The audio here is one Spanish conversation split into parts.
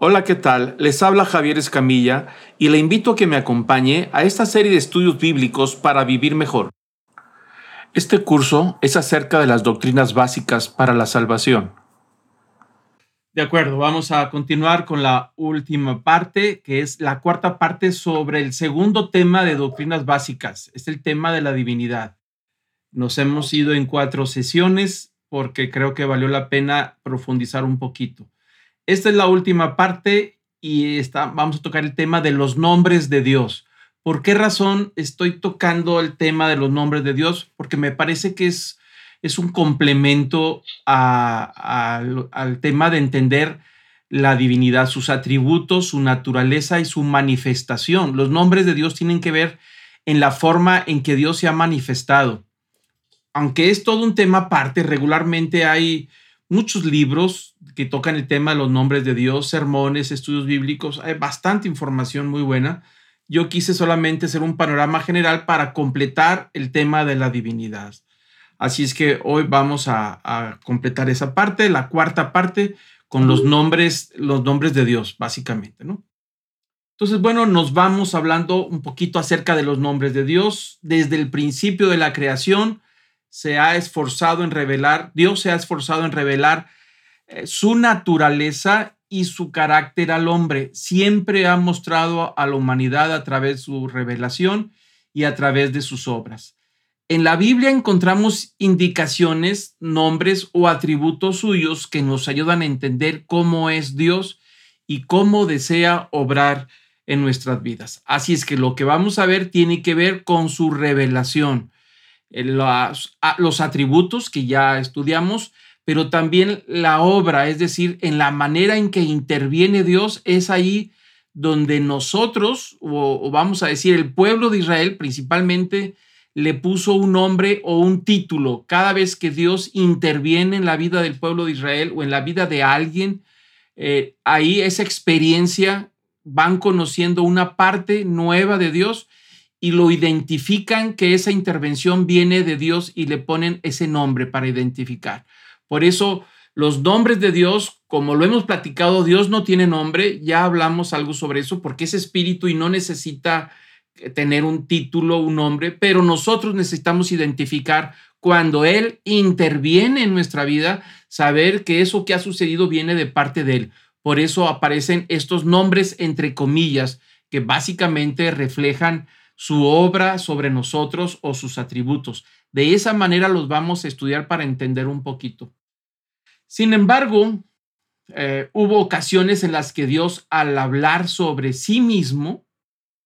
Hola, ¿qué tal? Les habla Javier Escamilla y le invito a que me acompañe a esta serie de estudios bíblicos para vivir mejor. Este curso es acerca de las doctrinas básicas para la salvación. De acuerdo, vamos a continuar con la última parte, que es la cuarta parte sobre el segundo tema de doctrinas básicas. Es el tema de la divinidad. Nos hemos ido en cuatro sesiones porque creo que valió la pena profundizar un poquito. Esta es la última parte y está, vamos a tocar el tema de los nombres de Dios. ¿Por qué razón estoy tocando el tema de los nombres de Dios? Porque me parece que es, es un complemento al tema de entender la divinidad, sus atributos, su naturaleza y su manifestación. Los nombres de Dios tienen que ver en la forma en que Dios se ha manifestado. Aunque es todo un tema aparte, regularmente hay muchos libros que tocan el tema de los nombres de Dios, sermones, estudios bíblicos, hay bastante información muy buena. Yo quise solamente hacer un panorama general para completar el tema de la divinidad. Así es que hoy vamos a, completar esa parte, la cuarta parte, con los nombres, los nombres de Dios, básicamente, ¿no? Entonces, bueno, nos vamos hablando un poquito acerca de los nombres de Dios. Desde el principio de la creación se ha esforzado en revelar, Dios se ha esforzado en revelar eh, su naturaleza y su carácter al hombre. Siempre ha mostrado a la humanidad a través de su revelación y a través de sus obras. En la Biblia encontramos indicaciones, nombres o atributos suyos que nos ayudan a entender cómo es Dios y cómo desea obrar en nuestras vidas. Así es que lo que vamos a ver tiene que ver con su revelación, los, los atributos que ya estudiamos, pero también la obra, es decir, en la manera en que interviene Dios, es ahí donde nosotros, o, vamos a decir, el pueblo de Israel principalmente, le puso un nombre o un título. Cada vez que Dios interviene en la vida del pueblo de Israel o en la vida de alguien, eh, ahí esa experiencia van conociendo una parte nueva de Dios y lo identifican que esa intervención viene de Dios y le ponen ese nombre para identificar. Por eso los nombres de Dios, como lo hemos platicado, Dios no tiene nombre, ya hablamos algo sobre eso, porque es espíritu y no necesita eh, tener un título, un nombre, pero nosotros necesitamos identificar cuando Él interviene en nuestra vida, saber que eso que ha sucedido viene de parte de Él. Por eso aparecen estos nombres entre comillas que básicamente reflejan su obra sobre nosotros o sus atributos. De esa manera los vamos a estudiar para entender un poquito. Sin embargo, eh, hubo ocasiones en las que Dios, al hablar sobre sí mismo,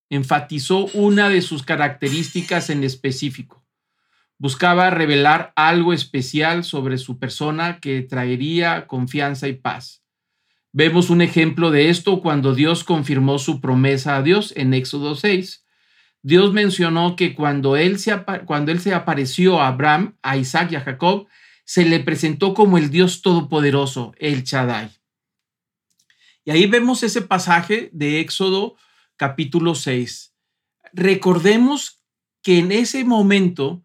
enfatizó una de sus características en específico. Buscaba revelar algo especial sobre su persona que traería confianza y paz. Vemos un ejemplo de esto cuando Dios confirmó su promesa a Dios en Éxodo 6, Dios mencionó que cuando él, se, cuando él se apareció a Abraham, a Isaac y a Jacob, se le presentó como el Dios Todopoderoso, el Chadai. Y ahí vemos ese pasaje de Éxodo capítulo 6. Recordemos que en ese momento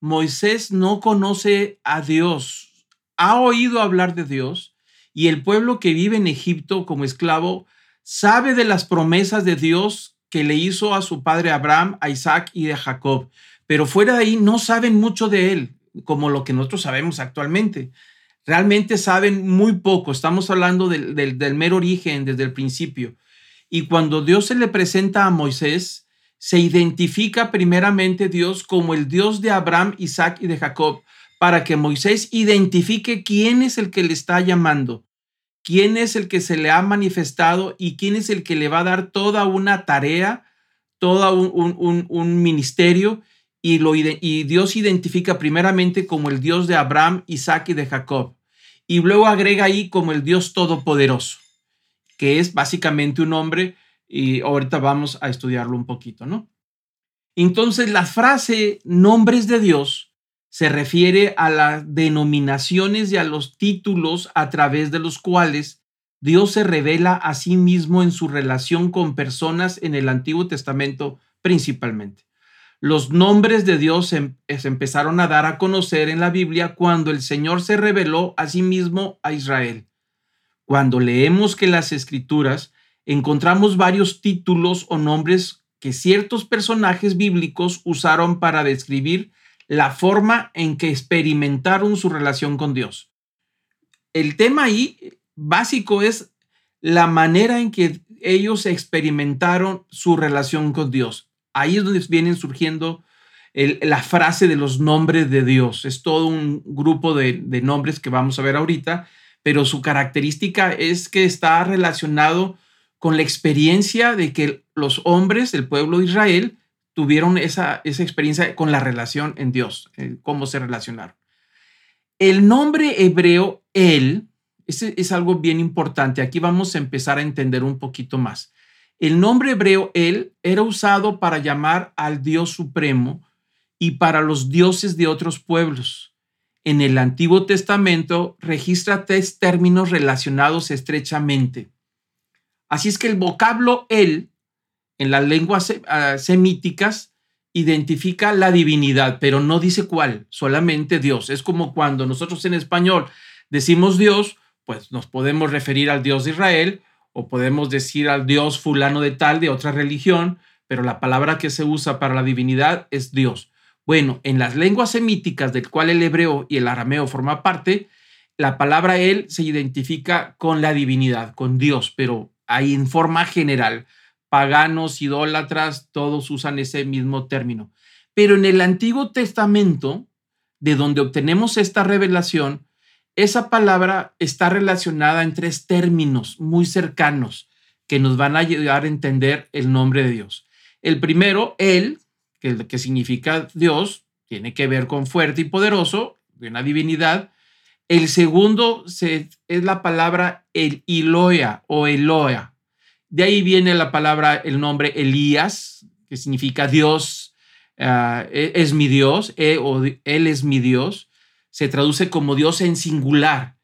Moisés no conoce a Dios, ha oído hablar de Dios y el pueblo que vive en Egipto como esclavo sabe de las promesas de Dios que le hizo a su padre Abraham, a Isaac y a Jacob. Pero fuera de ahí no saben mucho de él, como lo que nosotros sabemos actualmente. Realmente saben muy poco. Estamos hablando del, del, mero origen, desde el principio. Y cuando Dios se le presenta a Moisés, se identifica primeramente Dios como el Dios de Abraham, Isaac y de Jacob, para que Moisés identifique quién es el que le está llamando quién es el que se le ha manifestado y quién es el que le va a dar toda una tarea, todo un, ministerio. Y, lo, y Dios identifica primeramente como el Dios de Abraham, Isaac y de Jacob. Y luego agrega ahí como el Dios todopoderoso, que es básicamente un hombre, y ahorita vamos a estudiarlo un poquito, ¿no? Entonces la frase nombres de Dios se refiere a las denominaciones y a los títulos a través de los cuales Dios se revela a sí mismo en su relación con personas en el Antiguo Testamento principalmente. Los nombres de Dios se, empezaron a dar a conocer en la Biblia cuando el Señor se reveló a sí mismo a Israel. Cuando leemos que las escrituras encontramos varios títulos o nombres que ciertos personajes bíblicos usaron para describir la forma en que experimentaron su relación con Dios. El tema ahí básico es la manera en que ellos experimentaron su relación con Dios. Ahí es donde vienen surgiendo la frase de los nombres de Dios. Es todo un grupo de, de nombres que vamos a ver ahorita, pero su característica es que está relacionado con la experiencia de que los hombres del pueblo de Israel tuvieron esa, esa experiencia con la relación en Dios, eh, cómo se relacionaron. El nombre hebreo El, ese es algo bien importante. Aquí vamos a empezar a entender un poquito más. El nombre hebreo El era usado para llamar al Dios supremo y para los dioses de otros pueblos. En el Antiguo Testamento registra tres términos relacionados estrechamente. Así es que el vocablo El en las lenguas ah, semíticas identifica la divinidad, pero no dice cuál, solamente Dios. Es como cuando nosotros en español decimos Dios, pues nos podemos referir al Dios de Israel o podemos decir al Dios fulano de tal de otra religión, pero la palabra que se usa para la divinidad es Dios. Bueno, en las lenguas semíticas del cual el hebreo y el arameo forman parte, la palabra él se identifica con la divinidad, con Dios, pero ahí en forma general paganos, idólatras, todos usan ese mismo término. Pero en el Antiguo Testamento, de donde obtenemos esta revelación, esa palabra está relacionada en tres términos muy cercanos que nos van a ayudar a entender el nombre de Dios. El primero, Él, que, significa Dios, tiene que ver con fuerte y poderoso, de una divinidad. El segundo es la palabra el Iloia o Eloa, de ahí viene la palabra, el nombre Elías, que significa Dios ah, e, es mi Dios, e, o Él es mi Dios. Se traduce como Dios en singular.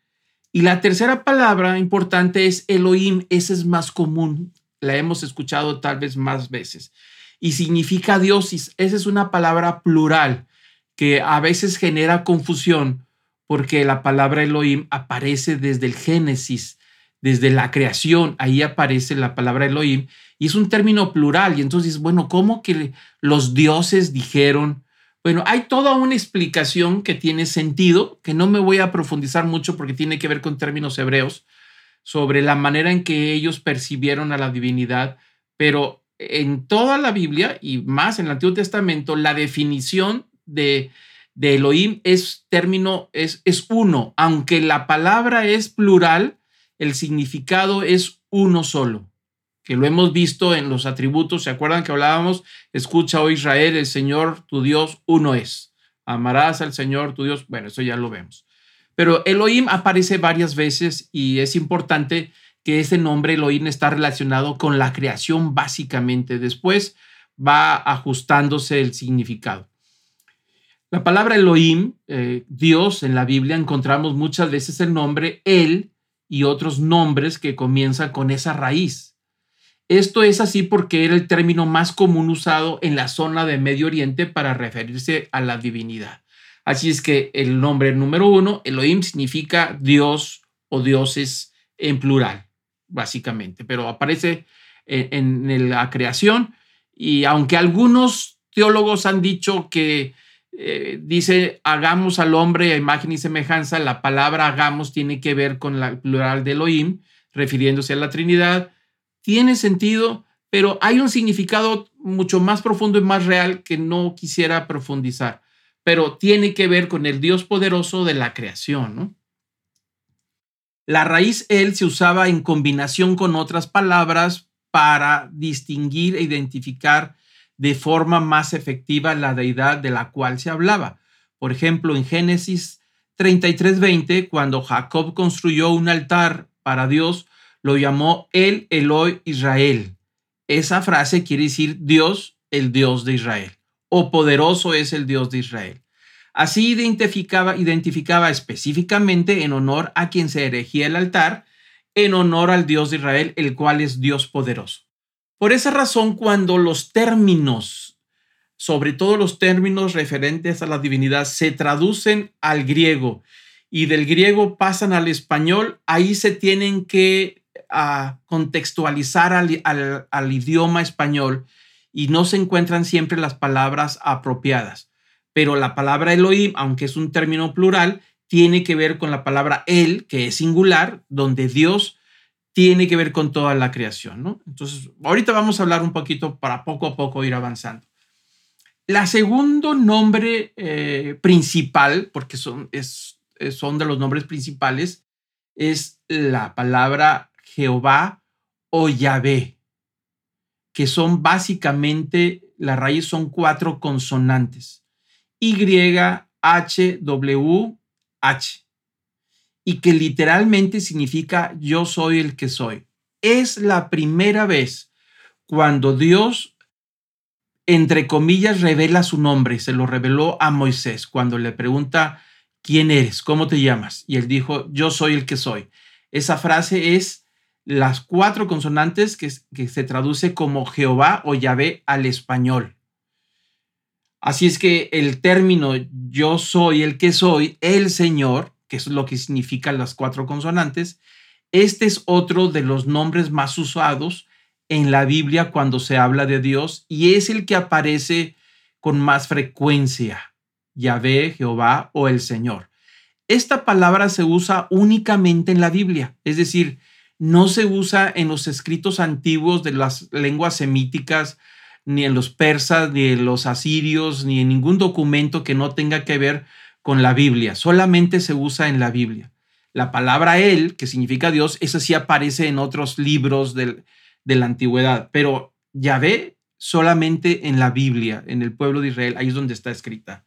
Y la tercera palabra importante es Elohim, esa es más común, la hemos escuchado tal vez más veces. Y significa Dios, esa es una palabra plural que a veces genera confusión porque la palabra Elohim aparece desde el Génesis desde la creación, ahí aparece la palabra Elohim, y es un término plural, y entonces, bueno, ¿cómo que los dioses dijeron? Bueno, hay toda una explicación que tiene sentido, que no me voy a profundizar mucho porque tiene que ver con términos hebreos, sobre la manera en que ellos percibieron a la divinidad, pero en toda la Biblia y más en el Antiguo Testamento, la definición de, de Elohim es término, es, es uno, aunque la palabra es plural, el significado es uno solo, que lo hemos visto en los atributos. ¿Se acuerdan que hablábamos? Escucha, oh Israel, el Señor tu Dios uno es. Amarás al Señor tu Dios. Bueno, eso ya lo vemos. Pero Elohim aparece varias veces y es importante que ese nombre Elohim está relacionado con la creación básicamente. Después va ajustándose el significado. La palabra Elohim, eh, Dios en la Biblia, encontramos muchas veces el nombre El y otros nombres que comienzan con esa raíz. Esto es así porque era el término más común usado en la zona de Medio Oriente para referirse a la divinidad. Así es que el nombre número uno, Elohim, significa Dios o dioses en plural, básicamente, pero aparece en, la creación y aunque algunos teólogos han dicho que eh, dice, hagamos al hombre a imagen y semejanza, la palabra hagamos tiene que ver con la plural de Elohim, refiriéndose a la Trinidad. Tiene sentido, pero hay un significado mucho más profundo y más real que no quisiera profundizar, pero tiene que ver con el Dios poderoso de la creación. La raíz él se usaba en combinación con otras palabras para distinguir e identificar de forma más efectiva la deidad de la cual se hablaba. Por ejemplo, en Génesis 33:20, cuando Jacob construyó un altar para Dios, lo llamó el Eloi Israel. Esa frase quiere decir Dios, el Dios de Israel, o poderoso es el Dios de Israel. Así identificaba, identificaba específicamente en honor a quien se erigía el altar, en honor al Dios de Israel, el cual es Dios poderoso. Por esa razón, cuando los términos, sobre todo los términos referentes a la divinidad, se traducen al griego y del griego pasan al español, ahí se tienen que ah, contextualizar al, idioma español y no se encuentran siempre las palabras apropiadas. Pero la palabra Elohim, aunque es un término plural, tiene que ver con la palabra El, que es singular, donde Dios tiene que ver con toda la creación, ¿no? Entonces, ahorita vamos a hablar un poquito para poco a poco ir avanzando. La segundo nombre eh, principal, porque son, es, son de los nombres principales, es la palabra Jehová o Yahvé, que son básicamente, la raíz son cuatro consonantes, Y, H, W, H, y que literalmente significa yo soy el que soy. Es la primera vez cuando Dios entre comillas, revela su nombre. Se lo reveló a Moisés cuando le pregunta, ¿quién eres? ¿Cómo te llamas? Y él dijo, yo soy el que soy. Esa frase es las cuatro consonantes que, que se traduce como Jehová o Yahvé al español. Así es que el término yo soy el que soy, el Señor, que es lo que significan las cuatro consonantes, este es otro de los nombres más usados en la Biblia cuando se habla de Dios y es el que aparece con más frecuencia, Yahvé, Jehová o el Señor. Esta palabra se usa únicamente en la Biblia, es decir, no se usa en los escritos antiguos de las lenguas semíticas, ni en los persas, ni en los asirios, ni en ningún documento que no tenga que ver con la Biblia. Solamente se usa en la Biblia. La palabra Él, que significa Dios, esa sí aparece en otros libros de la antigüedad, pero Yahvé solamente en la Biblia, en el pueblo de Israel, ahí es donde está escrita.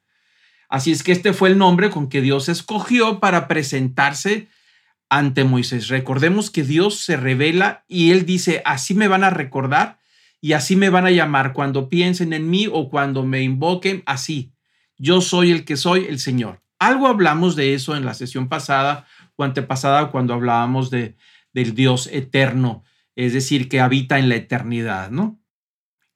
Así es que este fue el nombre con que Dios escogió para presentarse ante Moisés. Recordemos que Dios se revela y él dice, así me van a recordar y así me van a llamar cuando piensen en mí o cuando me invoquen, así. Yo soy el que soy, el Señor. Algo hablamos de eso en la sesión pasada o antepasada cuando hablábamos de, del Dios eterno es decir, que habita en la eternidad, ¿no?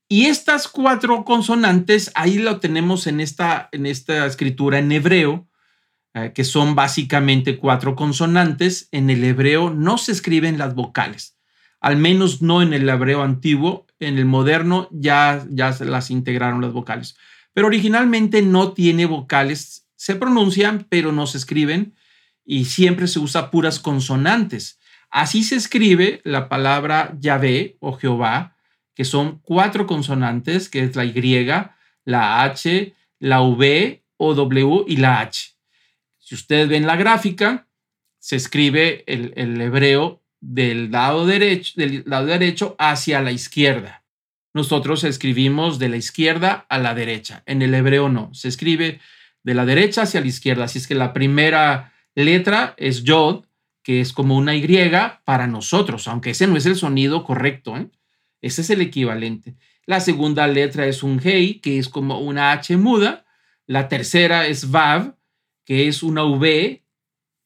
Y estas cuatro consonantes, ahí lo tenemos en esta, en esta escritura en hebreo, eh, que son básicamente cuatro consonantes. En el hebreo no se escriben las vocales, al menos no en el hebreo antiguo. En el moderno ya, ya se las integraron las vocales, pero originalmente no tiene vocales. Se pronuncian, pero no se escriben y siempre se usa puras consonantes. Así se escribe la palabra Yahvé o Jehová, que son cuatro consonantes, que es la Y, la H, la V o W y la H. Si ustedes ven la gráfica, se escribe el, hebreo del lado, derecho, del lado derecho hacia la izquierda. Nosotros escribimos de la izquierda a la derecha. En el hebreo no, se escribe de la derecha hacia la izquierda. Así es que la primera letra es Yod, que es como una Y para nosotros, aunque ese no es el sonido correcto. ¿eh? Ese es el equivalente. La segunda letra es un Hei, que es como una H muda. La tercera es Vav, que es una V,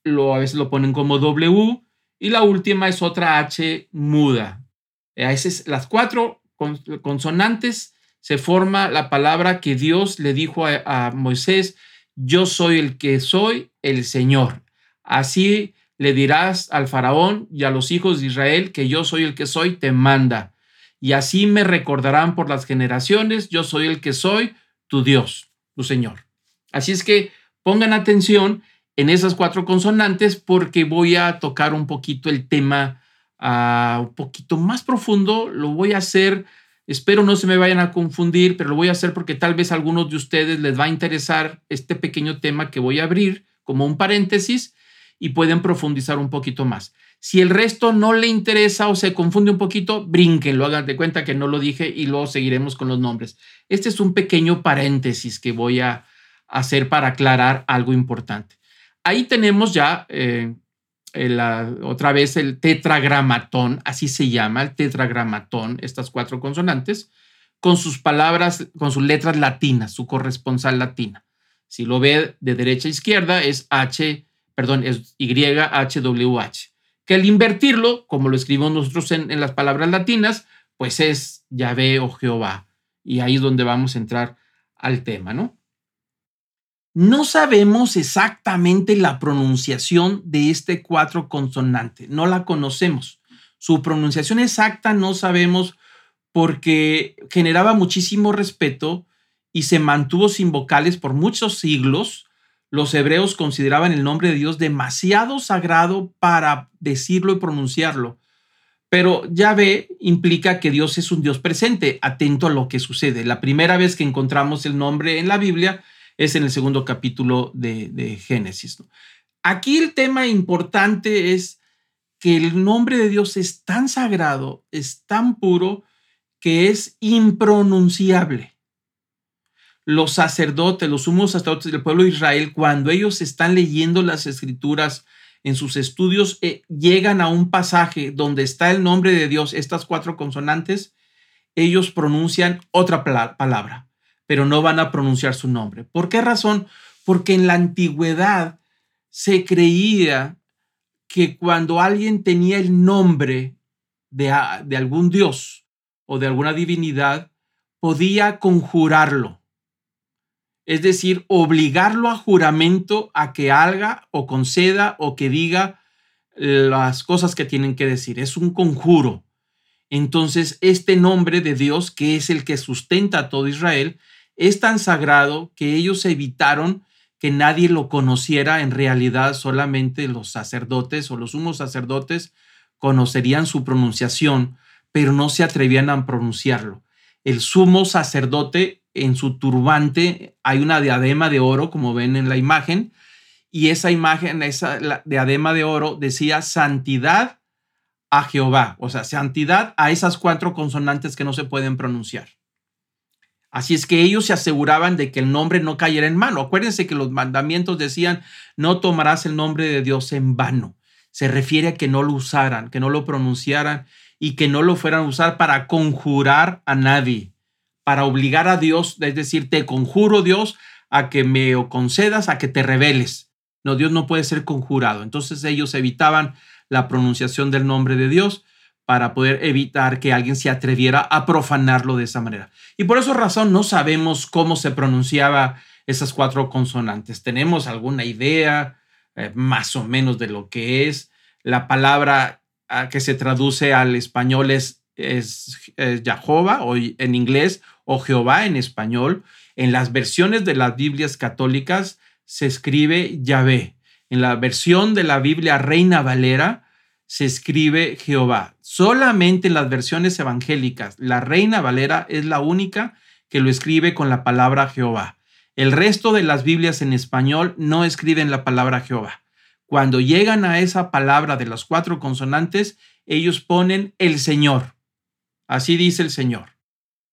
lo, a veces lo ponen como W. Y la última es otra H muda. A veces las cuatro consonantes se forma la palabra que Dios le dijo a, Moisés, yo soy el que soy, el Señor. Así le dirás al faraón y a los hijos de Israel que yo soy el que soy, te manda. Y así me recordarán por las generaciones, yo soy el que soy, tu Dios, tu Señor. Así es que pongan atención en esas cuatro consonantes porque voy a tocar un poquito el tema un poquito más profundo. Lo voy a hacer, espero no se me vayan a confundir, pero lo voy a hacer porque tal vez a algunos de ustedes les va a interesar este pequeño tema que voy a abrir como un paréntesis y pueden profundizar un poquito más. Si el resto no le interesa o se confunde un poquito, lo hagan de cuenta que no lo dije y luego seguiremos con los nombres. Este es un pequeño paréntesis que voy a hacer para aclarar algo importante. Ahí tenemos ya eh, otra vez el tetragramatón, así se llama, el tetragramatón, estas cuatro consonantes, con sus palabras, con sus letras latinas, su corresponsal latina. Si lo ve de derecha a izquierda es H, perdón, es YHWH, que al invertirlo, como lo escribimos nosotros en, las palabras latinas, pues es Yahvé o Jehová. Y ahí es donde vamos a entrar al tema, ¿no? No sabemos exactamente la pronunciación de este cuatro consonante, no la conocemos. Su pronunciación exacta no sabemos porque generaba muchísimo respeto y se mantuvo sin vocales por muchos siglos. Los hebreos consideraban el nombre de Dios demasiado sagrado para decirlo y pronunciarlo. Pero Yahvé implica que Dios es un Dios presente, atento a lo que sucede. La primera vez que encontramos el nombre en la Biblia es en el segundo capítulo de, Génesis. Aquí el tema importante es que el nombre de Dios es tan sagrado, es tan puro, que es impronunciable. Los sacerdotes, los sumos sacerdotes del pueblo de Israel, cuando ellos están leyendo las escrituras en sus estudios, eh, llegan a un pasaje donde está el nombre de Dios, estas cuatro consonantes, ellos pronuncian otra palabra pero no van a pronunciar su nombre. ¿Por qué razón? Porque en la antigüedad se creía que cuando alguien tenía el nombre de, de algún dios o de alguna divinidad, podía conjurarlo. Es decir, obligarlo a juramento a que haga o conceda o que diga las cosas que tienen que decir. Es un conjuro. Entonces, este nombre de Dios, que es el que sustenta a todo Israel, es tan sagrado que ellos evitaron que nadie lo conociera en realidad, solamente los sacerdotes o los sumos sacerdotes conocerían su pronunciación, pero no se atrevían a pronunciarlo. El sumo sacerdote en su turbante hay una diadema de oro, como ven en la imagen, y esa imagen, esa diadema de oro decía santidad a Jehová, o sea, santidad a esas cuatro consonantes que no se pueden pronunciar. Así es que ellos se aseguraban de que el nombre no cayera en mano. Acuérdense que los mandamientos decían, no tomarás el nombre de Dios en vano. Se refiere a que no lo usaran, que no lo pronunciaran y que no lo fueran a usar para conjurar a nadie, para obligar a Dios, es decir, te conjuro Dios a que me concedas, a que te reveles. No, Dios no puede ser conjurado. Entonces ellos evitaban la pronunciación del nombre de Dios para poder evitar que alguien se atreviera a profanarlo de esa manera. Y por esa razón no sabemos cómo se pronunciaba esas cuatro consonantes. Tenemos alguna idea eh, más o menos de lo que es. La palabra ah, que se traduce al español es, es, o en inglés o Jehová en español. En las versiones de las Biblias católicas se escribe Yahvé. En la versión de la Biblia Reina Valera se escribe Jehová. Solamente en las versiones evangélicas, la Reina Valera es la única que lo escribe con la palabra Jehová. El resto de las Biblias en español no escriben la palabra Jehová. Cuando llegan a esa palabra de las cuatro consonantes, ellos ponen el Señor. Así dice el Señor.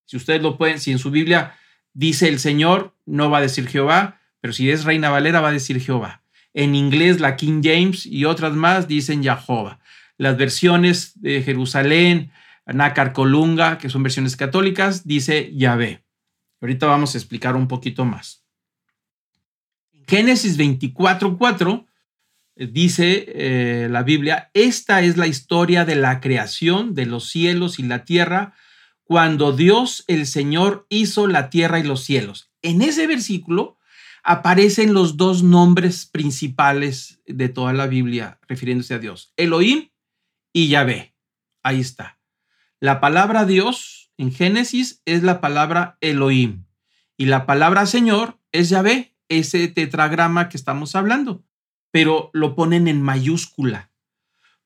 Si ustedes lo pueden, si en su Biblia dice el Señor, no va a decir Jehová, pero si es Reina Valera va a decir Jehová. En inglés, la King James y otras más dicen Jehová las versiones de Jerusalén, Nácar Colunga, que son versiones católicas, dice Yahvé. Ahorita vamos a explicar un poquito más. Génesis 24:4 eh, dice eh, la Biblia, esta es la historia de la creación de los cielos y la tierra, cuando Dios el Señor hizo la tierra y los cielos. En ese versículo aparecen los dos nombres principales de toda la Biblia refiriéndose a Dios, Elohim y Yahvé. Ahí está. La palabra Dios en Génesis es la palabra Elohim y la palabra Señor es Yahvé, ese tetragrama que estamos hablando, pero lo ponen en mayúscula.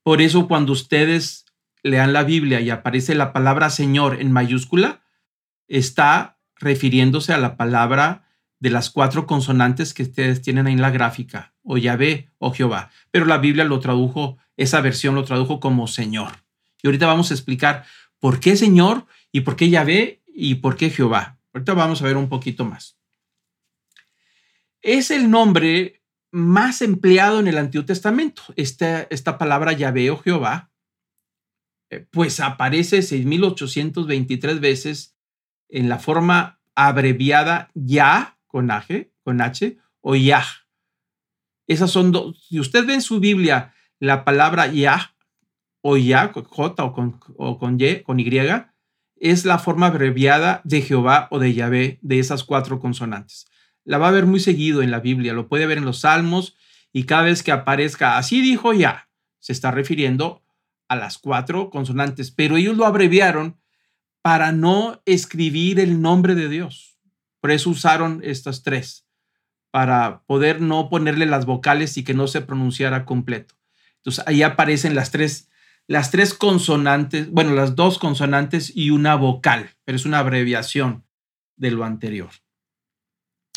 Por eso cuando ustedes lean la Biblia y aparece la palabra Señor en mayúscula, está refiriéndose a la palabra de las cuatro consonantes que ustedes tienen ahí en la gráfica, o Yahvé o Jehová. Pero la Biblia lo tradujo esa versión lo tradujo como Señor. Y ahorita vamos a explicar por qué Señor y por qué Yahvé y por qué Jehová. Ahorita vamos a ver un poquito más. Es el nombre más empleado en el Antiguo Testamento. Esta, esta palabra Yahvé o Jehová, eh, pues aparece 6.823 veces en la forma abreviada Ya con H, con H o Yah. Esas son dos. Si usted ve en su Biblia la palabra Yah o Yah, J o con, o con Y, con Y, es la forma abreviada de Jehová o de Yahvé de esas cuatro consonantes. la va a ver muy seguido en la Biblia, lo puede ver en los Salmos y cada vez que aparezca así dijo ya, se está refiriendo a las cuatro consonantes, pero ellos lo abreviaron para no escribir el nombre de Dios. Por eso usaron estas tres, para poder no ponerle las vocales y que no se pronunciara completo. Entonces ahí aparecen las tres, las tres consonantes, bueno, las dos consonantes y una vocal, pero es una abreviación de lo anterior.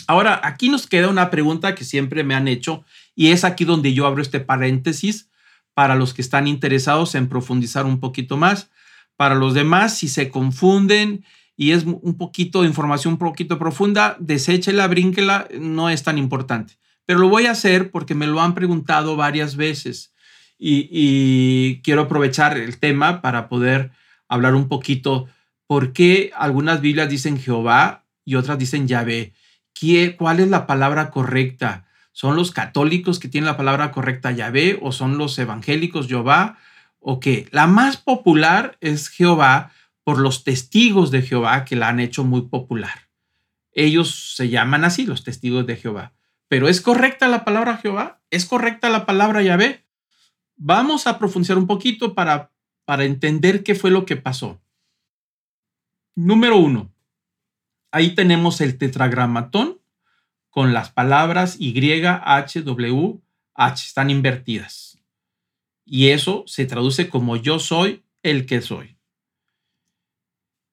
Ahora, aquí nos queda una pregunta que siempre me han hecho y es aquí donde yo abro este paréntesis para los que están interesados en profundizar un poquito más. Para los demás, si se confunden y es un poquito de información un poquito profunda, deséchela, brínquela, no es tan importante. Pero lo voy a hacer porque me lo han preguntado varias veces y, y quiero aprovechar el tema para poder hablar un poquito por qué algunas Biblias dicen Jehová y otras dicen Yahvé. ¿Cuál es la palabra correcta? ¿Son los católicos que tienen la palabra correcta Yahvé o son los evangélicos Jehová? o que la más popular es Jehová por los testigos de Jehová que la han hecho muy popular. Ellos se llaman así, los testigos de Jehová. Pero ¿es correcta la palabra Jehová? ¿Es correcta la palabra Yahvé? Vamos a profundizar un poquito para, para entender qué fue lo que pasó. Número uno, ahí tenemos el tetragramatón con las palabras Y, H, W, H, están invertidas y eso se traduce como yo soy el que soy.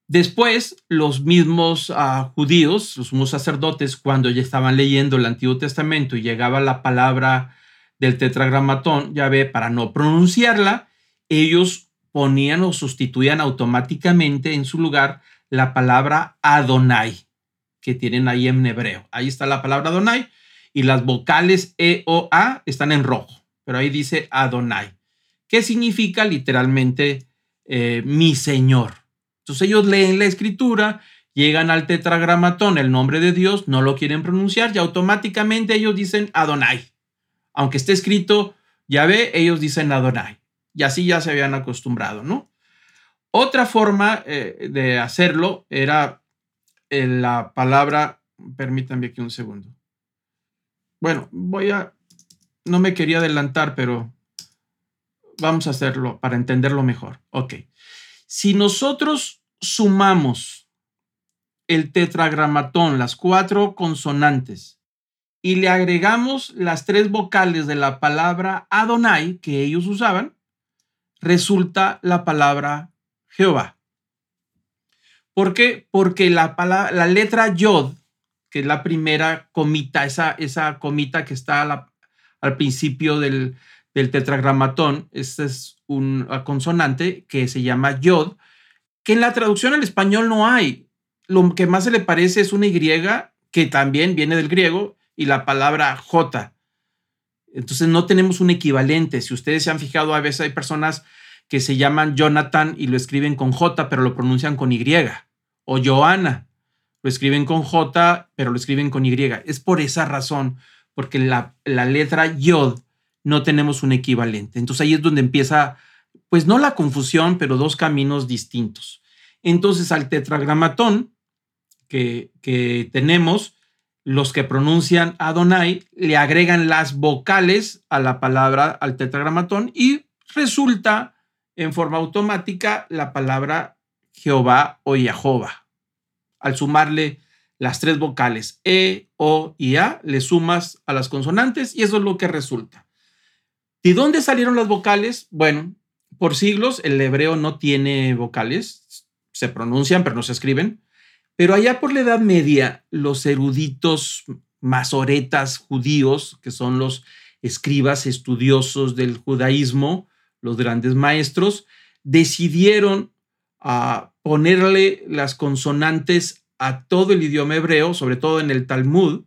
Después, los mismos ah, judíos, los mismos sacerdotes, cuando ya estaban leyendo el Antiguo Testamento y llegaba la palabra del tetragramatón, ya ve, para no pronunciarla, ellos ponían o sustituían automáticamente en su lugar la palabra Adonai, que tienen ahí en hebreo. Ahí está la palabra Adonai y las vocales E o A están en rojo, pero ahí dice Adonai. ¿Qué significa literalmente eh, mi Señor. Entonces ellos leen la escritura, llegan al tetragramatón, el nombre de Dios, no lo quieren pronunciar y automáticamente ellos dicen Adonai. Aunque esté escrito Yahvé, ellos dicen Adonai. Y así ya se habían acostumbrado, ¿no? Otra forma eh, de hacerlo era eh, la palabra, permítanme aquí un segundo. Bueno, voy a, no me quería adelantar, pero vamos a hacerlo para entenderlo mejor. Ok. Si nosotros sumamos el tetragramatón, las cuatro consonantes, y le agregamos las tres vocales de la palabra Adonai que ellos usaban, resulta la palabra Jehová. ¿Por qué? Porque la, la letra Yod, que es la primera comita, esa, esa comita que está al principio del, del tetragramatón. Este es una consonante que se llama yod, que en la traducción al español no hay. Lo que más se le parece es una Y que también viene del griego y la palabra J. Entonces no tenemos un equivalente. Si ustedes se han fijado, a veces hay personas que se llaman Jonathan y lo escriben con J, pero lo pronuncian con Y. O Joana, lo escriben con J, pero lo escriben con Y. Es por esa razón, porque la, la letra Yod no tenemos un equivalente. Entonces ahí es donde empieza, pues no la confusión, pero dos caminos distintos. Entonces al tetragramatón que, que tenemos, los que pronuncian Adonai le agregan las vocales a la palabra, al tetragramatón, y resulta en forma automática la palabra Jehová o Jehová. Al sumarle las tres vocales E, O y A, le sumas a las consonantes y eso es lo que resulta. ¿De dónde salieron las vocales? Bueno, por siglos el hebreo no tiene vocales, se pronuncian pero no se escriben. Pero allá por la Edad Media, los eruditos masoretas judíos, que son los escribas estudiosos del judaísmo, los grandes maestros, decidieron ah, ponerle las consonantes a todo el idioma hebreo, sobre todo en el Talmud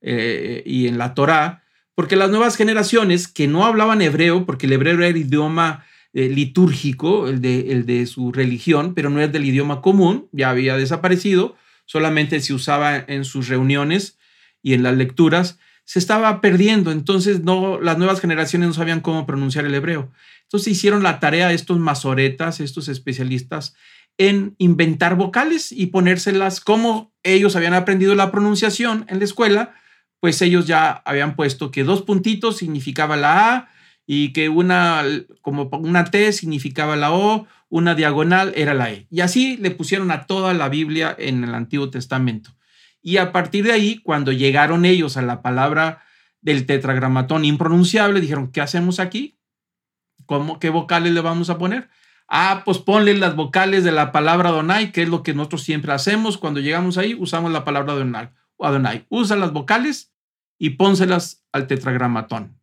eh, y en la Torá, porque las nuevas generaciones que no hablaban hebreo, porque el hebreo era el idioma eh, litúrgico, el de, el de su religión, pero no es del idioma común, ya había desaparecido, solamente se usaba en sus reuniones y en las lecturas, se estaba perdiendo, entonces no, las nuevas generaciones no sabían cómo pronunciar el hebreo. Entonces hicieron la tarea estos masoretas, estos especialistas, en inventar vocales y ponérselas como ellos habían aprendido la pronunciación en la escuela, pues ellos ya habían puesto que dos puntitos significaba la A y que una, como una T significaba la O, una diagonal era la E. Y así le pusieron a toda la Biblia en el Antiguo Testamento. Y a partir de ahí, cuando llegaron ellos a la palabra del tetragramatón impronunciable, dijeron, ¿qué hacemos aquí? ¿Cómo, ¿Qué vocales le vamos a poner? Ah, pues ponle las vocales de la palabra Adonai, que es lo que nosotros siempre hacemos. Cuando llegamos ahí, usamos la palabra Adonai. Adonai. Usa las vocales y pónselas al tetragramatón.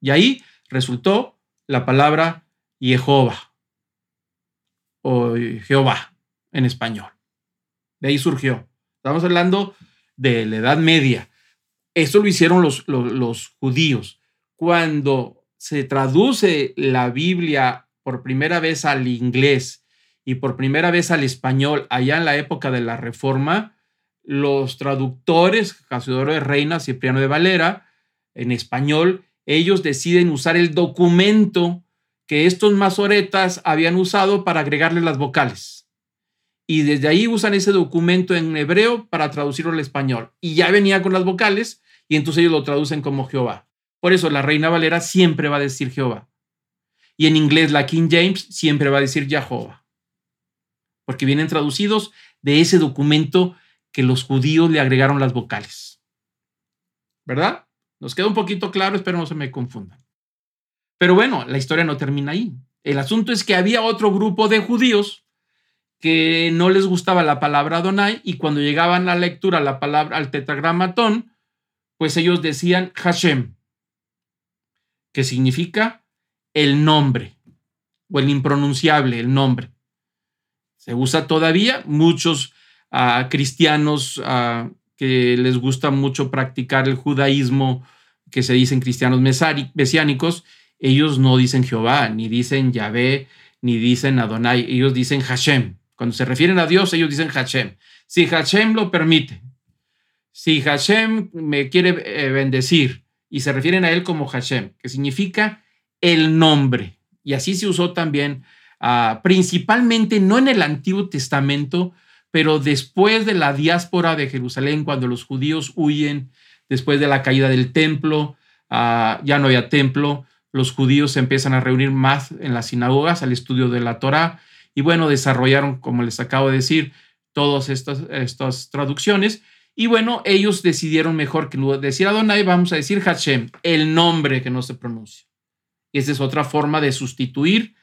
Y ahí resultó la palabra Jehová o Jehová en español. De ahí surgió. Estamos hablando de la Edad Media. Esto lo hicieron los, los, judíos. Cuando se traduce la Biblia por primera vez al inglés y por primera vez al español allá en la época de la Reforma, los traductores, Casiodoro de Reina, Cipriano de Valera, en español, ellos deciden usar el documento que estos masoretas habían usado para agregarle las vocales. Y desde ahí usan ese documento en hebreo para traducirlo al español. Y ya venía con las vocales y entonces ellos lo traducen como Jehová. Por eso la Reina Valera siempre va a decir Jehová. Y en inglés la King James siempre va a decir Jehová. Porque vienen traducidos de ese documento que los judíos le agregaron las vocales. ¿Verdad? Nos queda un poquito claro, espero no se me confundan. Pero bueno, la historia no termina ahí. El asunto es que había otro grupo de judíos que no les gustaba la palabra Adonai y cuando llegaban a la lectura la palabra al tetragramatón, pues ellos decían Hashem, que significa el nombre o el impronunciable, el nombre. Se usa todavía, muchos uh, cristianos uh, que les gusta mucho practicar el judaísmo, que se dicen cristianos mesiánicos, ellos no dicen Jehová, ni dicen Yahvé, ni dicen Adonai, ellos dicen Hashem. Cuando se refieren a Dios, ellos dicen Hashem. Si Hashem lo permite, si Hashem me quiere eh, bendecir, y se refieren a él como Hashem, que significa el nombre. Y así se usó también, ah, principalmente no en el Antiguo Testamento, pero después de la diáspora de Jerusalén, cuando los judíos huyen, después de la caída del templo, ah, ya no había templo, los judíos se empiezan a reunir más en las sinagogas al estudio de la Torá y bueno, desarrollaron, como les acabo de decir, todas estas, estas traducciones. Y bueno, ellos decidieron mejor que decir Adonai, vamos a decir Hashem, el nombre que no se pronuncia. Y esa es otra forma de sustituir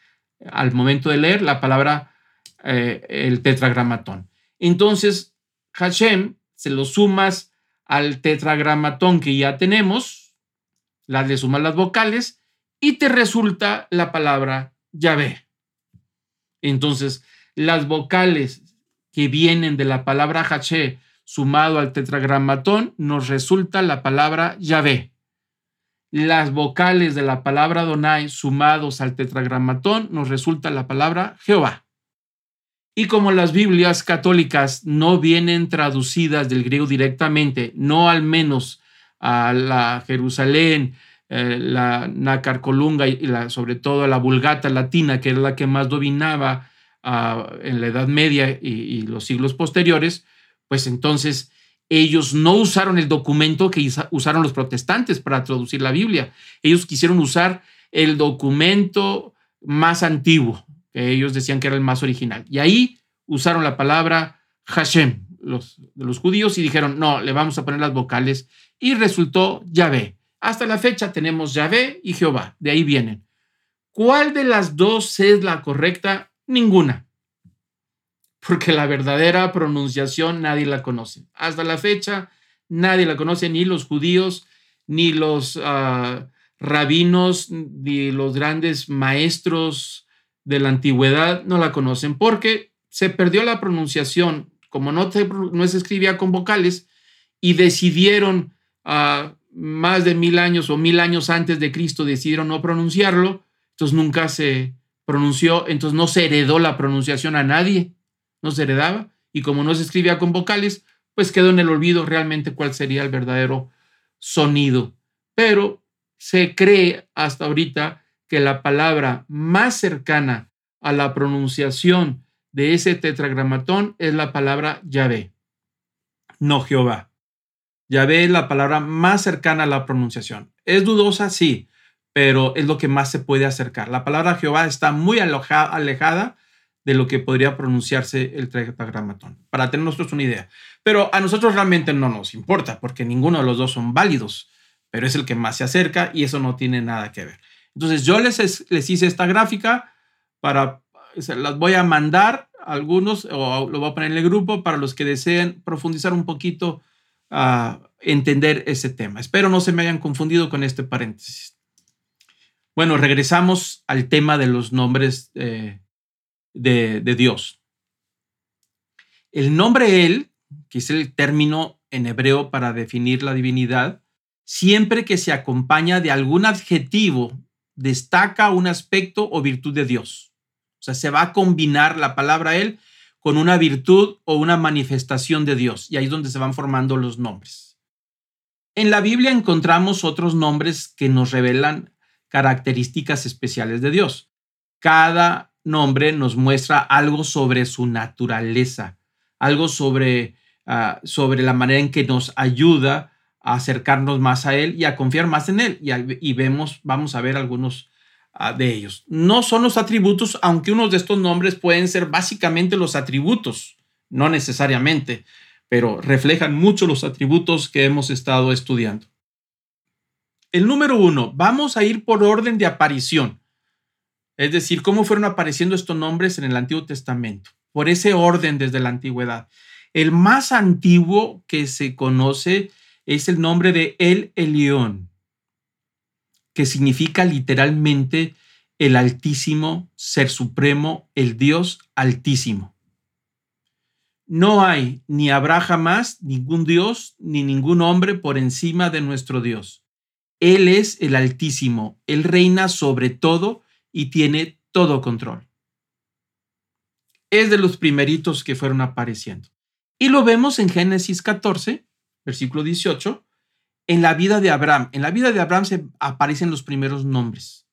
al momento de leer la palabra, eh, el tetragramatón. Entonces, Hashem se lo sumas al tetragramatón que ya tenemos, le sumas las vocales y te resulta la palabra Yahvé. Entonces, las vocales que vienen de la palabra Haché sumado al tetragramatón nos resulta la palabra Yahvé. Las vocales de la palabra Donai sumados al tetragramatón nos resulta la palabra Jehová. Y como las Biblias católicas no vienen traducidas del griego directamente, no al menos a la Jerusalén, eh, la nácar colunga y sobre todo la vulgata latina, que era la que más dominaba ah, en la Edad Media y, los siglos posteriores, pues entonces ellos no usaron el documento que usaron los protestantes para traducir la Biblia. Ellos quisieron usar el documento más antiguo, que ellos decían que era el más original. Y ahí usaron la palabra Hashem, los, de los judíos, y dijeron, no, le vamos a poner las vocales, y resultó Yahvé. Hasta la fecha tenemos Yahvé y Jehová, de ahí vienen. ¿Cuál de las dos es la correcta? Ninguna. Porque la verdadera pronunciación nadie la conoce. Hasta la fecha nadie la conoce, ni los judíos, ni los ah, rabinos, ni los grandes maestros de la antigüedad no la conocen porque se perdió la pronunciación, como no, no se escribía con vocales, y decidieron uh, más de mil años o mil años antes de Cristo decidieron no pronunciarlo, entonces nunca se pronunció, entonces no se heredó la pronunciación a nadie, no se heredaba, y como no se escribía con vocales, pues quedó en el olvido realmente cuál sería el verdadero sonido. Pero se cree hasta ahorita que la palabra más cercana a la pronunciación de ese tetragramatón es la palabra Yahvé, no Jehová. Yahvé es la palabra más cercana a la pronunciación. Es dudosa, sí, pero es lo que más se puede acercar. La palabra Jehová está muy alejada de lo que podría pronunciarse el tetragramatón, para tener nosotros una idea. Pero a nosotros realmente no nos importa, porque ninguno de los dos son válidos, pero es el que más se acerca y eso no tiene nada que ver. Entonces yo les, les hice esta gráfica para, se las voy a mandar a algunos o lo voy a poner en el grupo para los que deseen profundizar un poquito a entender ese tema. Espero no se me hayan confundido con este paréntesis. Bueno, regresamos al tema de los nombres eh, de, de Dios. El nombre Él, que es el término en hebreo para definir la divinidad, siempre que se acompaña de algún adjetivo, destaca un aspecto o virtud de Dios. O sea, se va a combinar la palabra Él con una virtud o una manifestación de Dios. Y ahí es donde se van formando los nombres. En la Biblia encontramos otros nombres que nos revelan características especiales de Dios. Cada nombre nos muestra algo sobre su naturaleza, algo sobre, ah, sobre la manera en que nos ayuda a acercarnos más a Él y a confiar más en Él. Y, vemos, vamos a ver algunos ah, de ellos. No son los atributos, aunque unos de estos nombres pueden ser básicamente los atributos, no necesariamente, pero reflejan mucho los atributos que hemos estado estudiando. El número uno, vamos a ir por orden de aparición. Es decir, cómo fueron apareciendo estos nombres en el Antiguo Testamento, por ese orden desde la antigüedad. El más antiguo que se conoce es el nombre de El Elión, que significa literalmente el Altísimo, Ser Supremo, el Dios Altísimo. No hay ni habrá jamás ningún Dios ni ningún hombre por encima de nuestro Dios. Él es el Altísimo, Él reina sobre todo y tiene todo control. Es de los primeritos que fueron apareciendo. Y lo vemos en Génesis 14, versículo 18, en la vida de Abraham. En la vida de Abraham se aparecen los primeros nombres.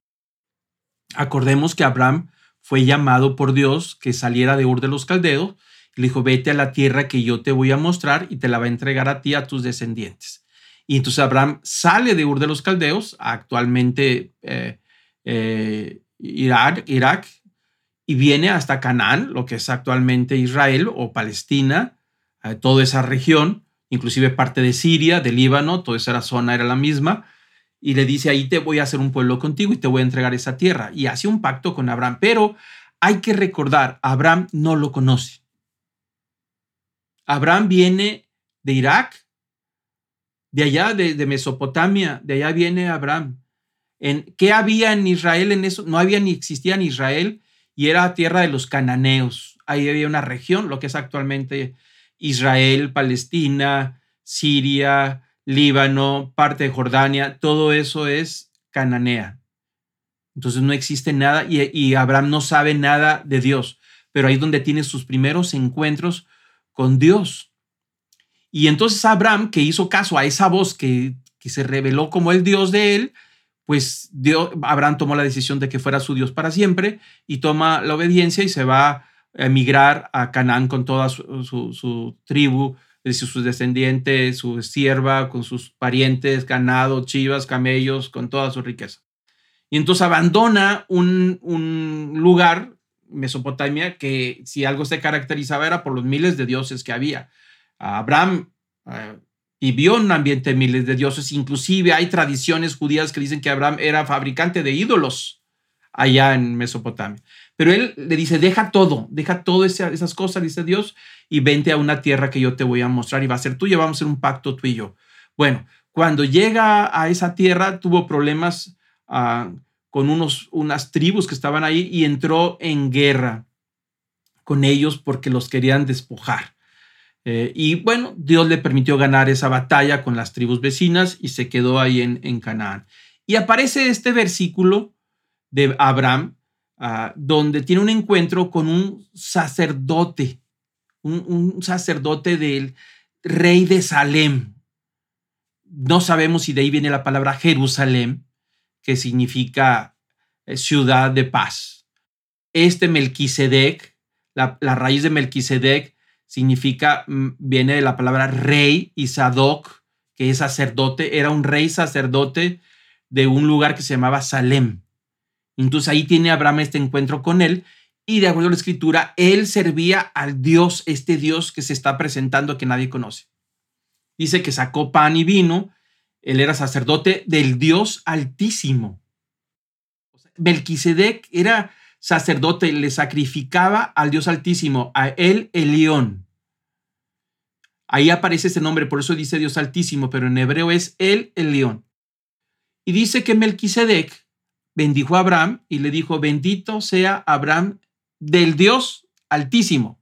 Acordemos que Abraham fue llamado por Dios que saliera de Ur de los Caldeos y le dijo, vete a la tierra que yo te voy a mostrar y te la va a entregar a ti, a tus descendientes. Y entonces Abraham sale de Ur de los Caldeos, actualmente eh, eh, Irak, Irak, y viene hasta Canaán, lo que es actualmente Israel o Palestina, eh, toda esa región, inclusive parte de Siria, de Líbano, toda esa zona era la misma, y le dice, ahí te voy a hacer un pueblo contigo y te voy a entregar esa tierra. Y hace un pacto con Abraham, pero hay que recordar, Abraham no lo conoce. Abraham viene de Irak, de allá, de, Mesopotamia, de allá viene Abraham. En, ¿Qué había en Israel en eso? No había ni existía en Israel y era tierra de los cananeos. Ahí había una región, lo que es actualmente Israel, Palestina, Siria, Líbano, parte de Jordania, todo eso es cananea. Entonces no existe nada y, Abraham no sabe nada de Dios, pero ahí es donde tiene sus primeros encuentros con Dios. Y entonces Abraham, que hizo caso a esa voz que, que se reveló como el Dios de él, pues Abraham tomó la decisión de que fuera su Dios para siempre y toma la obediencia y se va emigrar a Canaán con toda su, tribu, sus descendientes, su sierva, con sus parientes, ganado, chivas, camellos, con toda su riqueza. Y entonces abandona un, un lugar, Mesopotamia, que si algo se caracterizaba era por los miles de dioses que había. Abraham eh, vivió en un ambiente de miles de dioses, inclusive hay tradiciones judías que dicen que Abraham era fabricante de ídolos allá en Mesopotamia. Pero él le dice, deja todo, deja todas esas cosas, dice Dios, y vente a una tierra que yo te voy a mostrar y va a ser tuya, vamos a hacer un pacto tú y yo. Bueno, cuando llega a esa tierra tuvo problemas ah, con unos, unas tribus que estaban ahí y entró en guerra con ellos porque los querían despojar. Eh, y bueno, Dios le permitió ganar esa batalla con las tribus vecinas y se quedó ahí en, en Canaán. Y aparece este versículo de Abraham Ah, donde tiene un encuentro con un sacerdote, un, sacerdote del rey de Salem. No sabemos si de ahí viene la palabra Jerusalén, que significa eh, ciudad de paz. Este Melquisedec, la, raíz de Melquisedec significa, mm, viene de la palabra rey y Sadoc, que es sacerdote, era un rey sacerdote de un lugar que se llamaba Salem. Entonces ahí tiene Abraham este encuentro con él y de acuerdo a la escritura, él servía al Dios, este Dios que se está presentando que nadie conoce. Dice que sacó pan y vino, él era sacerdote del Dios altísimo. Melquisedec era sacerdote, le sacrificaba al Dios altísimo, a él el león. Ahí aparece ese nombre, por eso dice Dios altísimo, pero en hebreo es él el león. Y dice que Melquisedec bendijo a Abraham y le dijo, bendito sea Abraham del Dios altísimo,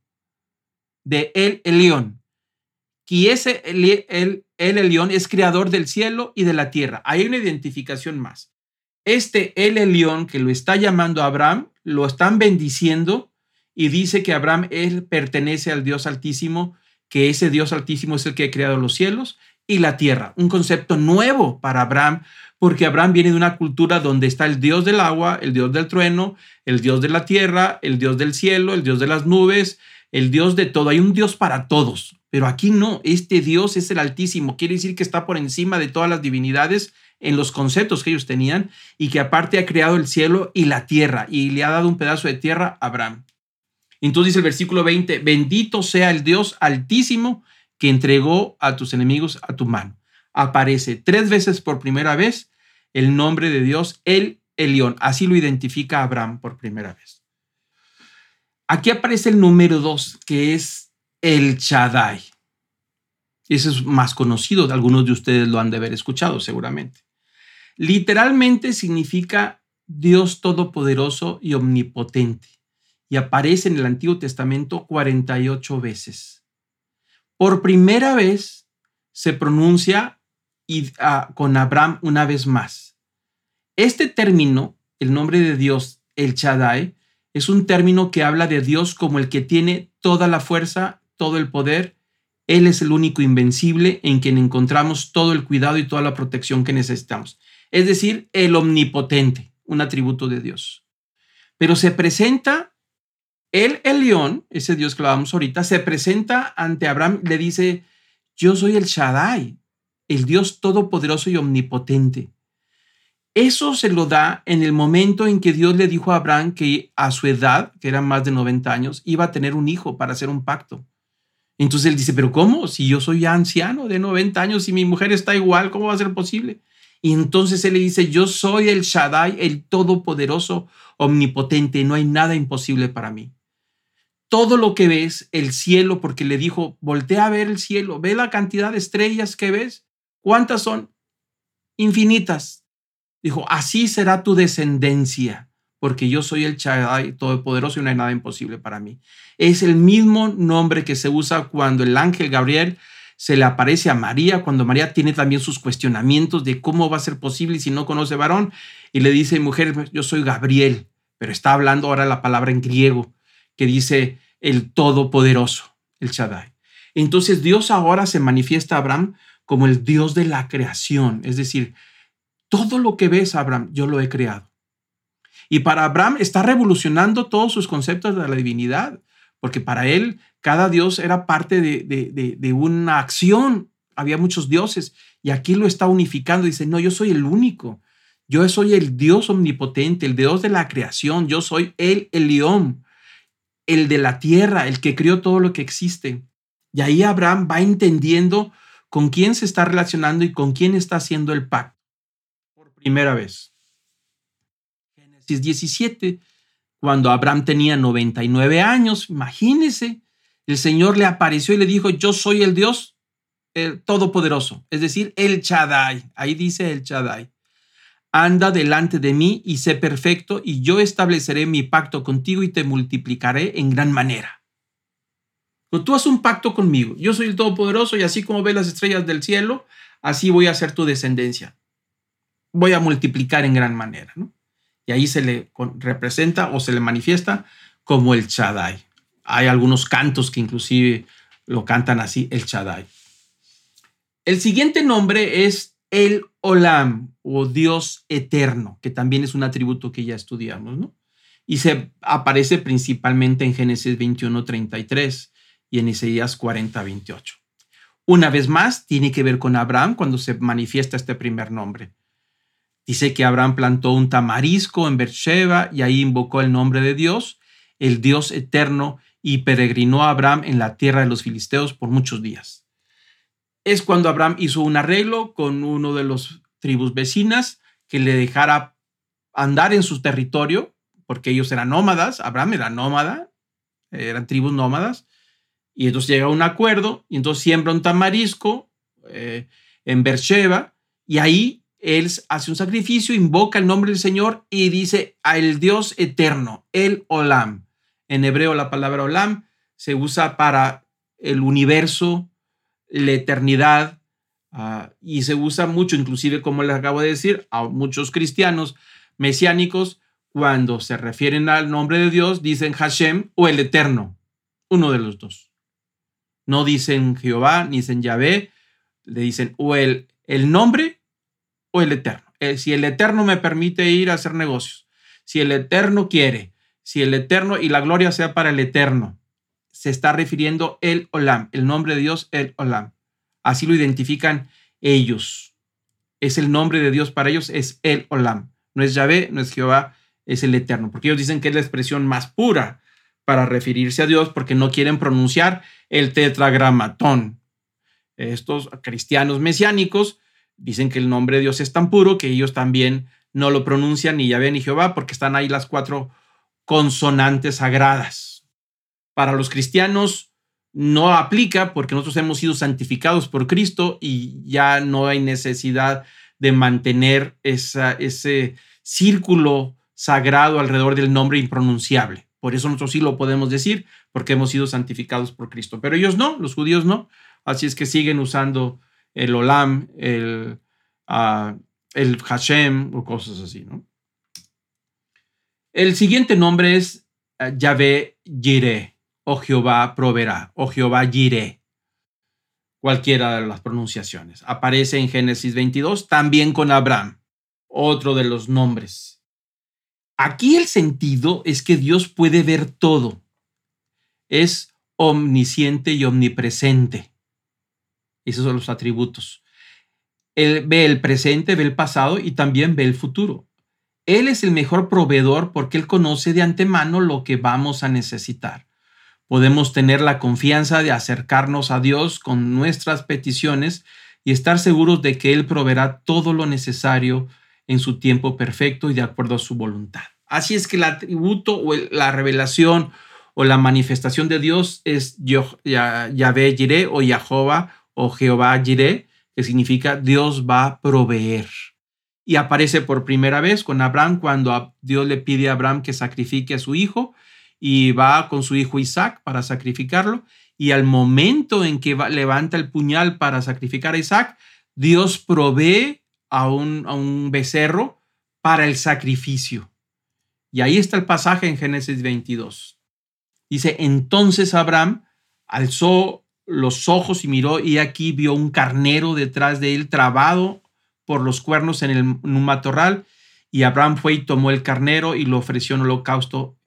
de él el león. Y ese el, el, el león es creador del cielo y de la tierra. Hay una identificación más. Este el Elión que lo está llamando Abraham, lo están bendiciendo y dice que Abraham él pertenece al Dios Altísimo, que ese Dios Altísimo es el que ha creado los cielos y la tierra. Un concepto nuevo para Abraham, porque Abraham viene de una cultura donde está el Dios del agua, el Dios del trueno, el Dios de la tierra, el Dios del cielo, el Dios de las nubes, el Dios de todo. Hay un Dios para todos, pero aquí no, este Dios es el Altísimo, quiere decir que está por encima de todas las divinidades en los conceptos que ellos tenían y que aparte ha creado el cielo y la tierra y le ha dado un pedazo de tierra a Abraham. Entonces dice el versículo 20, bendito sea el Dios altísimo que entregó a tus enemigos a tu mano. Aparece tres veces por primera vez el nombre de Dios, el Elión. Así lo identifica Abraham por primera vez. Aquí aparece el número dos, que es el Shaddai. Ese es más conocido, algunos de ustedes lo han de haber escuchado seguramente. Literalmente significa Dios todopoderoso y omnipotente y aparece en el Antiguo Testamento 48 veces. Por primera vez se pronuncia y, ah, con Abraham una vez más. Este término, el nombre de Dios, el Chadai, es un término que habla de Dios como el que tiene toda la fuerza, todo el poder. Él es el único invencible en quien encontramos todo el cuidado y toda la protección que necesitamos es decir, el omnipotente, un atributo de Dios. Pero se presenta, él, el león, ese Dios que lo vamos ahorita, se presenta ante Abraham, le dice, yo soy el Shaddai, el Dios todopoderoso y omnipotente. Eso se lo da en el momento en que Dios le dijo a Abraham que a su edad, que era más de 90 años, iba a tener un hijo para hacer un pacto. Entonces él dice, pero ¿cómo? Si yo soy ya anciano de 90 años y mi mujer está igual, ¿cómo va a ser posible? Y entonces él le dice, yo soy el Shaddai, el todopoderoso, omnipotente, no hay nada imposible para mí. Todo lo que ves, el cielo, porque le dijo, voltea a ver el cielo, ve la cantidad de estrellas que ves. ¿Cuántas son? Infinitas. Dijo, así será tu descendencia, porque yo soy el Shaddai todopoderoso y no hay nada imposible para mí. Es el mismo nombre que se usa cuando el ángel Gabriel se le aparece a María cuando María tiene también sus cuestionamientos de cómo va a ser posible si no conoce varón y le dice, mujer, yo soy Gabriel, pero está hablando ahora la palabra en griego que dice el Todopoderoso, el Shaddai. Entonces Dios ahora se manifiesta a Abraham como el Dios de la creación, es decir, todo lo que ves, Abraham, yo lo he creado. Y para Abraham está revolucionando todos sus conceptos de la divinidad, porque para él cada dios era parte de, una acción. Había muchos dioses y aquí lo está unificando. Dice, no, yo soy el único. Yo soy el Dios omnipotente, el Dios de la creación. Yo soy el Elión, el de la tierra, el que creó todo lo que existe. Y ahí Abraham va entendiendo con quién se está relacionando y con quién está haciendo el pacto. Por primera vez. Génesis 17, cuando Abraham tenía 99 años, imagínese, el Señor le apareció y le dijo, yo soy el Dios el Todopoderoso, es decir, el Chadai. Ahí dice el Chadai. Anda delante de mí y sé perfecto, y yo estableceré mi pacto contigo y te multiplicaré en gran manera. Pero tú haces un pacto conmigo. Yo soy el Todopoderoso y así como ves las estrellas del cielo, así voy a hacer tu descendencia. Voy a multiplicar en gran manera. Y ahí se le representa o se le manifiesta como el Chadai. Hay algunos cantos que inclusive lo cantan así, el Shaddai. El siguiente nombre es el Olam o Dios eterno, que también es un atributo que ya estudiamos, ¿no? Y se aparece principalmente en Génesis 21, 33 y en Isaías 40, 28. Una vez más, tiene que ver con Abraham cuando se manifiesta este primer nombre. Dice que Abraham plantó un tamarisco en Beersheba y ahí invocó el nombre de Dios, el Dios eterno, y peregrinó a Abraham en la tierra de los filisteos por muchos días. Es cuando Abraham hizo un arreglo con uno de los tribus vecinas que le dejara andar en su territorio, porque ellos eran nómadas, Abraham era nómada, eran tribus nómadas, y entonces llega a un acuerdo, y entonces siembra un tamarisco eh, en Beersheba, y ahí él hace un sacrificio, invoca el nombre del Señor y dice al Dios eterno, el Olam. En hebreo la palabra Olam se usa para el universo, la eternidad, ah, y se usa mucho, inclusive como les acabo de decir, a muchos cristianos mesiánicos, cuando se refieren al nombre de Dios, dicen Hashem o el eterno, uno de los dos. No dicen Jehová, ni dicen Yahvé, le dicen o el, el nombre o el Eterno. Eh, si el Eterno me permite ir a hacer negocios, si el Eterno quiere, si el Eterno y la gloria sea para el Eterno, se está refiriendo el Olam, el nombre de Dios, el Olam. Así lo identifican ellos. Es el nombre de Dios para ellos, es el Olam. No es Yahvé, no es Jehová, es el Eterno. Porque ellos dicen que es la expresión más pura para referirse a Dios porque no quieren pronunciar el tetragramatón. Estos cristianos mesiánicos dicen que el nombre de Dios es tan puro que ellos también no lo pronuncian ni Yahvé ni Jehová porque están ahí las cuatro consonantes sagradas. Para los cristianos no aplica porque nosotros hemos sido santificados por Cristo y ya no hay necesidad de mantener ese círculo sagrado alrededor del nombre impronunciable. Por eso nosotros sí lo podemos decir porque hemos sido santificados por Cristo. Pero ellos no, los judíos no. Así es que siguen usando el Olam, el, uh, el Hashem o cosas así, ¿no? El siguiente nombre es uh, Yahvé Jireh, o Jehová proveerá, o Jehová Jireh. Cualquiera de las pronunciaciones. Aparece en Génesis 22, también con Abraham, otro de los nombres. Aquí el sentido es que Dios puede ver todo. Es omnisciente y omnipresente. Esos son los atributos. Él ve el presente, ve el pasado y también ve el futuro. Él es el mejor proveedor porque Él conoce de antemano lo que vamos a necesitar. Podemos tener la confianza de acercarnos a Dios con nuestras peticiones y estar seguros de que Él proveerá todo lo necesario en su tiempo perfecto y de acuerdo a su voluntad. Así es que el atributo o la revelación o la manifestación de Dios es Yahvé Jireh o Jehová o Jehová Jireh, que significa Dios va a proveer. Y aparece por primera vez con Abraham cuando Dios le pide a Abraham que sacrifique a su hijo y va con su hijo Isaac para sacrificarlo. Y al momento en que levanta el puñal para sacrificar a Isaac, Dios provee a un, a un becerro para el sacrificio. Y ahí está el pasaje en Génesis 22. Dice, entonces Abraham alzó los ojos y miró y aquí vio un carnero detrás de él trabado por los cuernos en, el, un matorral y Abraham fue y tomó el carnero y lo ofreció en holocausto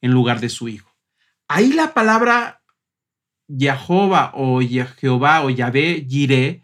en lugar de su hijo. Ahí la palabra Jehová o Jehová o Yahvé Jireh,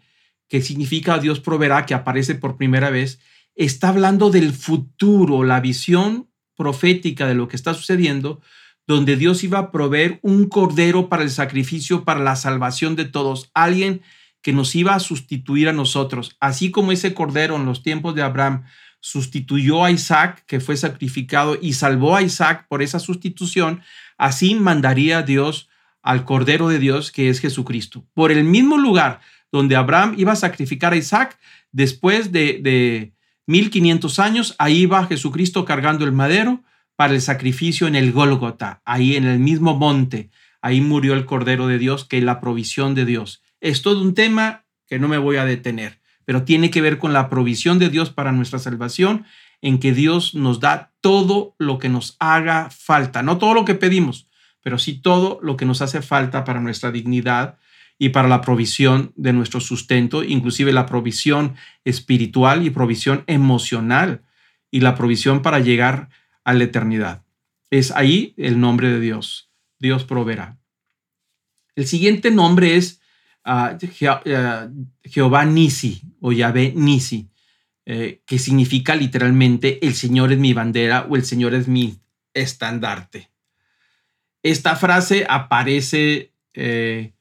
que significa Dios proveerá, que aparece por primera vez, está hablando del futuro, la visión profética de lo que está sucediendo, donde Dios iba a proveer un cordero para el sacrificio, para la salvación de todos, alguien que nos iba a sustituir a nosotros, así como ese cordero en los tiempos de Abraham sustituyó a Isaac, que fue sacrificado, y salvó a Isaac por esa sustitución, así mandaría Dios al Cordero de Dios, que es Jesucristo. Por el mismo lugar donde Abraham iba a sacrificar a Isaac, después de, de 1500 años, ahí va Jesucristo cargando el madero para el sacrificio en el Gólgota, ahí en el mismo monte. Ahí murió el Cordero de Dios, que es la provisión de Dios. Es todo un tema que no me voy a detener, pero tiene que ver con la provisión de Dios para nuestra salvación, en que Dios nos da todo lo que nos haga falta, no todo lo que pedimos, pero sí todo lo que nos hace falta para nuestra dignidad y para la provisión de nuestro sustento, inclusive la provisión espiritual y provisión emocional y la provisión para llegar a la eternidad. Es ahí el nombre de Dios. Dios proveerá. El siguiente nombre es ah, ah, Jehová Nisi o Yahvé Nisi, eh, que significa literalmente el Señor es mi bandera o el Señor es mi estandarte. Esta frase aparece eh,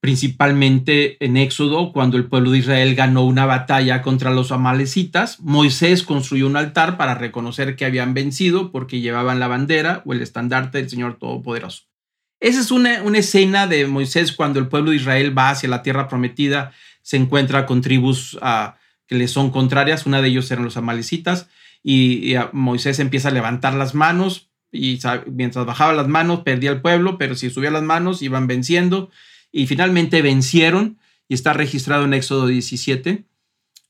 principalmente en Éxodo, cuando el pueblo de Israel ganó una batalla contra los amalecitas. Moisés construyó un altar para reconocer que habían vencido porque llevaban la bandera o el estandarte del Señor Todopoderoso. Esa es una, escena de Moisés cuando el pueblo de Israel va hacia la tierra prometida, se encuentra con tribus ah, que le son contrarias, una de ellos eran los amalecitas, y, Moisés empieza a levantar las manos y mientras bajaba las manos perdía el pueblo, pero si subía las manos iban venciendo y finalmente vencieron y está registrado en Éxodo 17.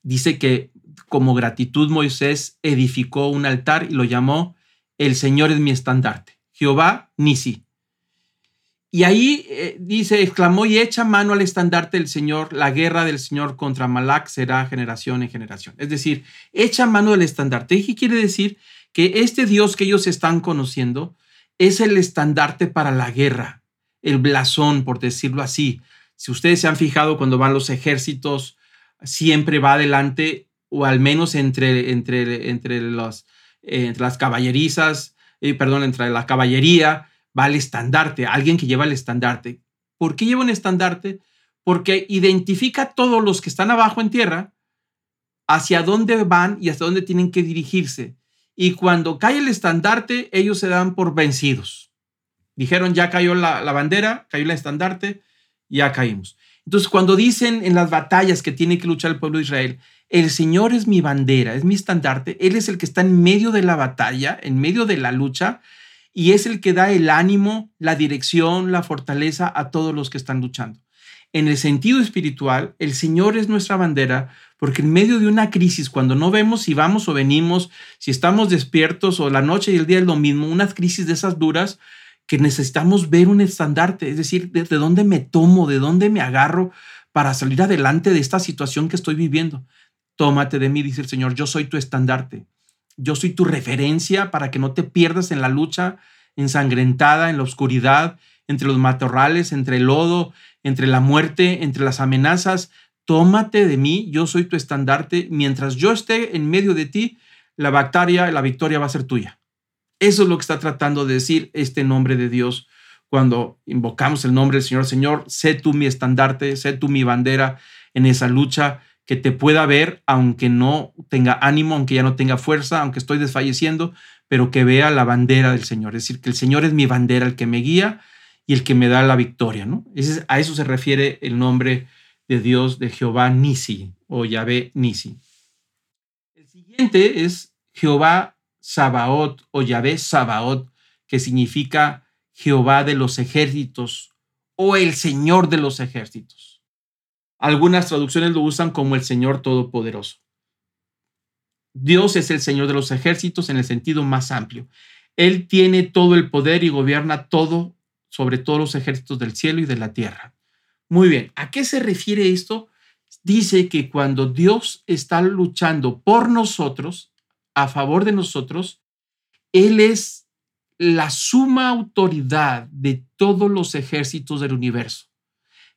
Dice que como gratitud Moisés edificó un altar y lo llamó El Señor es mi estandarte, Jehová Nisi. Y ahí eh, dice, exclamó y echa mano al estandarte del Señor, la guerra del Señor contra Malac será generación en generación. Es decir, echa mano del estandarte. ¿Y quiere decir? que este Dios que ellos están conociendo es el estandarte para la guerra, el blasón, por decirlo así. Si ustedes se han fijado cuando van los ejércitos, siempre va adelante, o al menos entre, entre, entre, entre las caballerizas, eh, perdón, entre la caballería, va el estandarte, alguien que lleva el estandarte. ¿Por qué lleva un estandarte? Porque identifica a todos los que están abajo en tierra hacia dónde van y hasta dónde tienen que dirigirse y cuando cae el estandarte, ellos se dan por vencidos. Dijeron, ya cayó la, bandera, cayó el estandarte, ya caímos. Entonces, cuando dicen en las batallas que tiene que luchar el pueblo de Israel, el Señor es mi bandera, es mi estandarte, Él es el que está en medio de la batalla, en medio de la lucha, y es el que da el ánimo, la dirección, la fortaleza a todos los que están luchando. En el sentido espiritual, el Señor es nuestra bandera porque en medio de una crisis, cuando no vemos si vamos o venimos, si estamos despiertos o la noche y el día es lo mismo, una crisis de esas duras, que necesitamos ver un estandarte, es decir, de, dónde me tomo, de dónde me agarro para salir adelante de esta situación que estoy viviendo. Tómate de mí, dice el Señor, yo soy tu estandarte, yo soy tu referencia para que no te pierdas en la lucha ensangrentada, en la oscuridad, entre los matorrales, entre el lodo, entre la muerte, entre las amenazas. Tómate de mí, yo soy tu estandarte. Mientras yo esté en medio de ti, la batalla, la victoria va a ser tuya. Eso es lo que está tratando de decir este nombre de Dios cuando invocamos el nombre del Señor. Señor, sé tú mi estandarte, sé tú mi bandera en esa lucha, que te pueda ver aunque no tenga ánimo, aunque ya no tenga fuerza, aunque estoy desfalleciendo, pero que vea la bandera del Señor. Es decir, que el Señor es mi bandera, el que me guía y el que me da la victoria, ¿no? a eso se refiere el nombre de Dios de Jehová Nisi o Yahvé Nisi. El siguiente es Jehová Sabaot o Yahvé Sabaot, que significa Jehová de los ejércitos o el Señor de los ejércitos. Algunas traducciones lo usan como el Señor Todopoderoso. Dios es el Señor de los ejércitos en el sentido más amplio. Él tiene todo el poder y gobierna todo sobre todos los ejércitos del cielo y de la tierra. Muy bien, ¿a qué se refiere esto? Dice que cuando Dios está luchando por nosotros, a favor de nosotros, Él es la suma autoridad de todos los ejércitos del universo,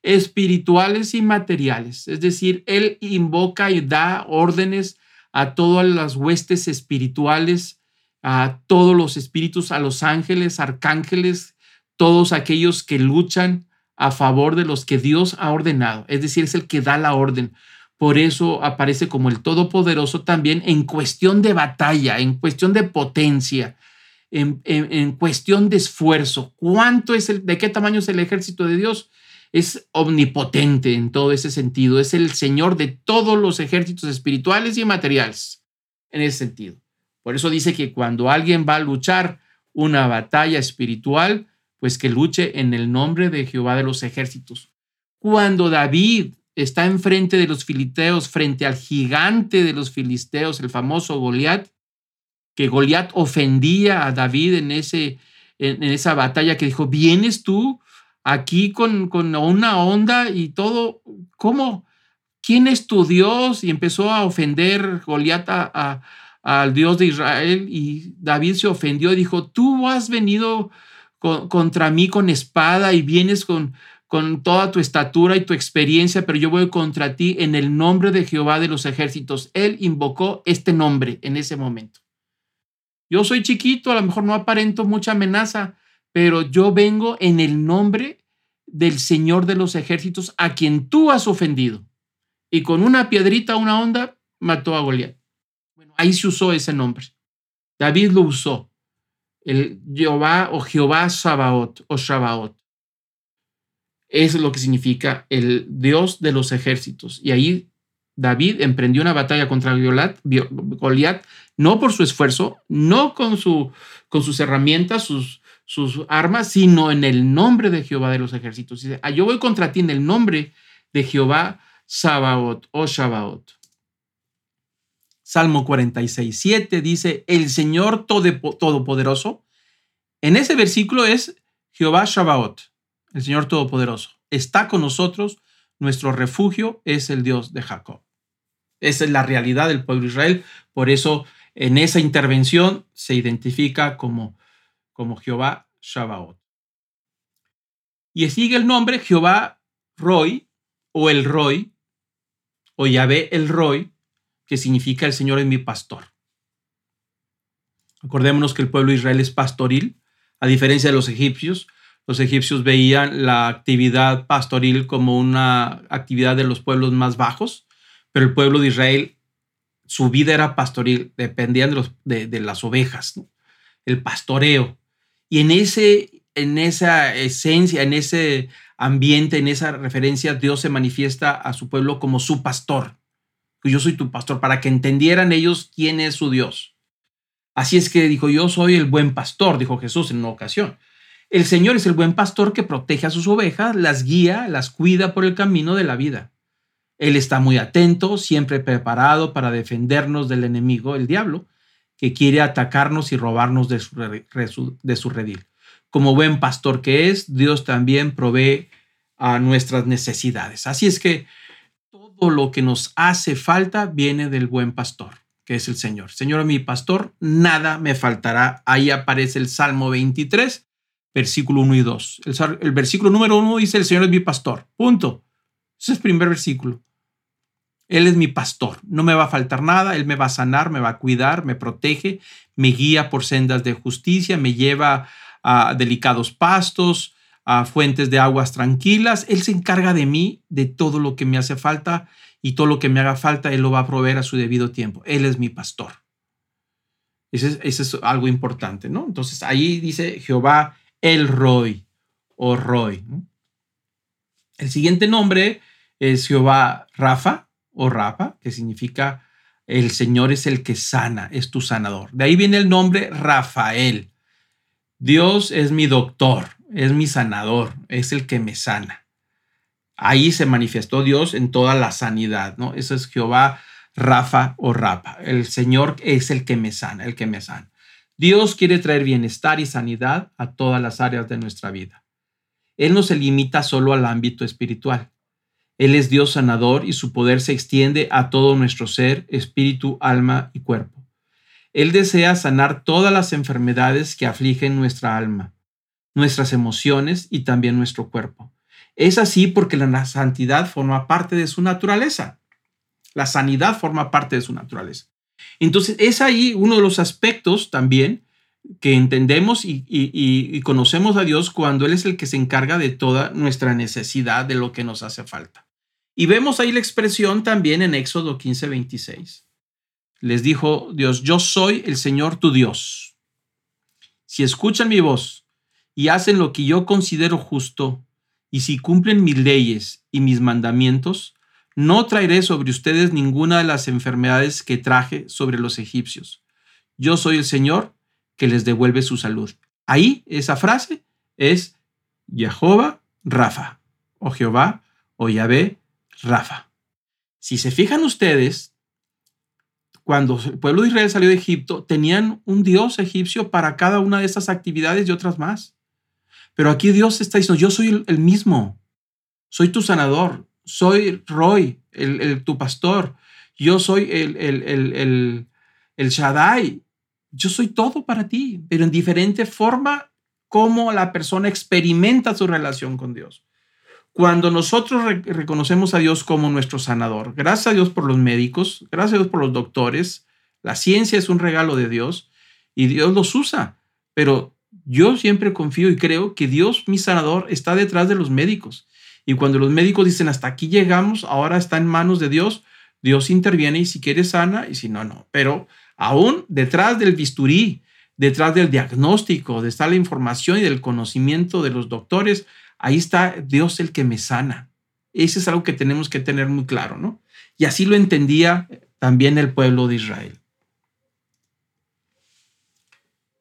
espirituales y materiales. Es decir, Él invoca y da órdenes a todas las huestes espirituales, a todos los espíritus, a los ángeles, arcángeles, todos aquellos que luchan a favor de los que Dios ha ordenado, es decir, es el que da la orden. Por eso aparece como el Todopoderoso también en cuestión de batalla, en cuestión de potencia, en, cuestión de esfuerzo. ¿Cuánto es el, de qué tamaño es el ejército de Dios? Es omnipotente en todo ese sentido. Es el Señor de todos los ejércitos espirituales y materiales en ese sentido. Por eso dice que cuando alguien va a luchar una batalla espiritual, pues que luche en el nombre de Jehová de los ejércitos. Cuando David está enfrente de los filisteos, frente al gigante de los filisteos, el famoso Goliat, que Goliat ofendía a David en, ese, en, esa batalla que dijo, ¿vienes tú aquí con, con una onda y todo. ¿Cómo? ¿Quién es tu Dios? Y empezó a ofender Goliat al Dios de Israel y David se ofendió y dijo, tú has venido contra mí con espada y vienes con, con toda tu estatura y tu experiencia, pero yo voy contra ti en el nombre de Jehová de los ejércitos. Él invocó este nombre en ese momento. Yo soy chiquito, a lo mejor no aparento mucha amenaza, pero yo vengo en el nombre del Señor de los ejércitos a quien tú has ofendido. Y con una piedrita, una onda, mató a Goliat. Bueno, ahí se usó ese nombre. David lo usó el Jehová o Jehová Sabaoth o Shabaoth. Es lo que significa el Dios de los ejércitos. Y ahí David emprendió una batalla contra Goliat, no por su esfuerzo, no con, su, con sus herramientas, sus, sus armas, sino en el nombre de Jehová de los ejércitos. Dice, ah, yo voy contra ti en el nombre de Jehová Sabaoth o Shabaoth. Salmo 46, 7 dice, el Señor Todopoderoso. En ese versículo es Jehová Shabbat, el Señor Todopoderoso. Está con nosotros, nuestro refugio es el Dios de Jacob. Esa es la realidad del pueblo de Israel. Por eso en esa intervención se identifica como, como Jehová Shabbat. Y sigue el nombre Jehová Roy o el Roy o Yahvé el Roy, que significa el Señor es mi pastor. Acordémonos que el pueblo de Israel es pastoril, a diferencia de los egipcios. Los egipcios veían la actividad pastoril como una actividad de los pueblos más bajos, pero el pueblo de Israel, su vida era pastoril, dependían de, las ovejas, el pastoreo. Y en, ese, en esa esencia, en ese ambiente, en esa referencia, Dios se manifiesta a su pueblo como su pastor yo soy tu pastor, para que entendieran ellos quién es su Dios. Así es que dijo, yo soy el buen pastor, dijo Jesús en una ocasión. El Señor es el buen pastor que protege a sus ovejas, las guía, las cuida por el camino de la vida. Él está muy atento, siempre preparado para defendernos del enemigo, el diablo, que quiere atacarnos y robarnos de su, redil. Como buen pastor que es, Dios también provee a nuestras necesidades. Así es que lo que nos hace falta viene del buen pastor, que es el Señor. Señor, mi pastor, nada me faltará. Ahí aparece el Salmo 23, versículo 1 y 2. El, versículo número 1 dice, el Señor es mi pastor. Punto. Ese es el primer versículo. Él es mi pastor, no me va a faltar nada, Él me va a sanar, me va a cuidar, me protege, me guía por sendas de justicia, me lleva a delicados pastos, a fuentes de aguas tranquilas. Él se encarga de mí, de todo lo que me hace falta y todo lo que me haga falta, Él lo va a proveer a su debido tiempo. Él es mi pastor. Ese es, algo importante, ¿no? Entonces ahí dice Jehová el Roy o Roy. El siguiente nombre es Jehová Rafa o Rafa, que significa el Señor es el que sana, es tu sanador. De ahí viene el nombre Rafael. Dios es mi doctor, es mi sanador, es el que me sana. Ahí se manifestó Dios en toda la sanidad, ¿no? Eso es Jehová Rafa o Rapa. El Señor es el que me sana, el que me sana. Dios quiere traer bienestar y sanidad a todas las áreas de nuestra vida. Él no se limita solo al ámbito espiritual. Él es Dios sanador y su poder se extiende a todo nuestro ser, espíritu, alma y cuerpo. Él desea sanar todas las enfermedades que afligen nuestra alma nuestras emociones y también nuestro cuerpo. Es así porque la santidad forma parte de su naturaleza. La sanidad forma parte de su naturaleza. Entonces, es ahí uno de los aspectos también que entendemos y, conocemos a Dios cuando Él es el que se encarga de toda nuestra necesidad, de lo que nos hace falta. Y vemos ahí la expresión también en Éxodo 15, 26. Les dijo Dios, yo soy el Señor tu Dios. Si escuchan mi voz y hacen lo que yo considero justo, y si cumplen mis leyes y mis mandamientos, no traeré sobre ustedes ninguna de las enfermedades que traje sobre los egipcios. Yo soy el Señor que les devuelve su salud. Ahí esa frase es Jehová Rafa, o Jehová, o Yahvé Rafa. Si se fijan ustedes, cuando el pueblo de Israel salió de Egipto, tenían un dios egipcio para cada una de estas actividades y otras más. Pero aquí Dios está diciendo, yo soy el, mismo, soy tu sanador, soy Roy, el, tu pastor, yo soy el, el, el, el Shaddai, yo soy todo para ti, pero en diferente forma como la persona experimenta su relación con Dios. Cuando nosotros reconocemos a Dios como nuestro sanador, gracias a Dios por los médicos, gracias a Dios por los doctores, la ciencia es un regalo de Dios y Dios los usa, pero yo siempre confío y creo que Dios, mi sanador, está detrás de los médicos. Y cuando los médicos dicen hasta aquí llegamos, ahora está en manos de Dios, Dios interviene y si quiere sana y si no, no. Pero aún detrás del bisturí, detrás del diagnóstico, de está la información y del conocimiento de los doctores, ahí está Dios el que me sana. Ese es algo que tenemos que tener muy claro, ¿no? Y así lo entendía también el pueblo de Israel.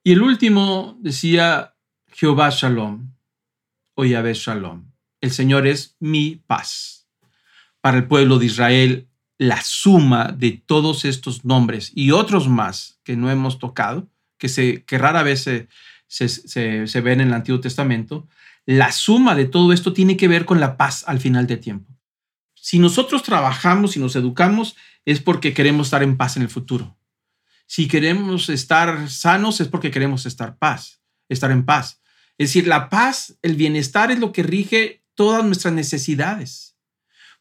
Y el último decía Jehová Shalom o Yahvé Shalom. El Señor es mi paz. Para el pueblo de Israel, la suma de todos estos nombres y otros más que no hemos tocado, que, se, que rara vez se, se, se ven en el Antiguo Testamento, la suma de todo esto tiene que ver con la paz al final del tiempo. Si nosotros trabajamos y nos educamos, es porque queremos estar en paz en el futuro. Si queremos estar sanos es porque queremos estar paz, estar en paz. Es decir, la paz, el bienestar es lo que rige todas nuestras necesidades.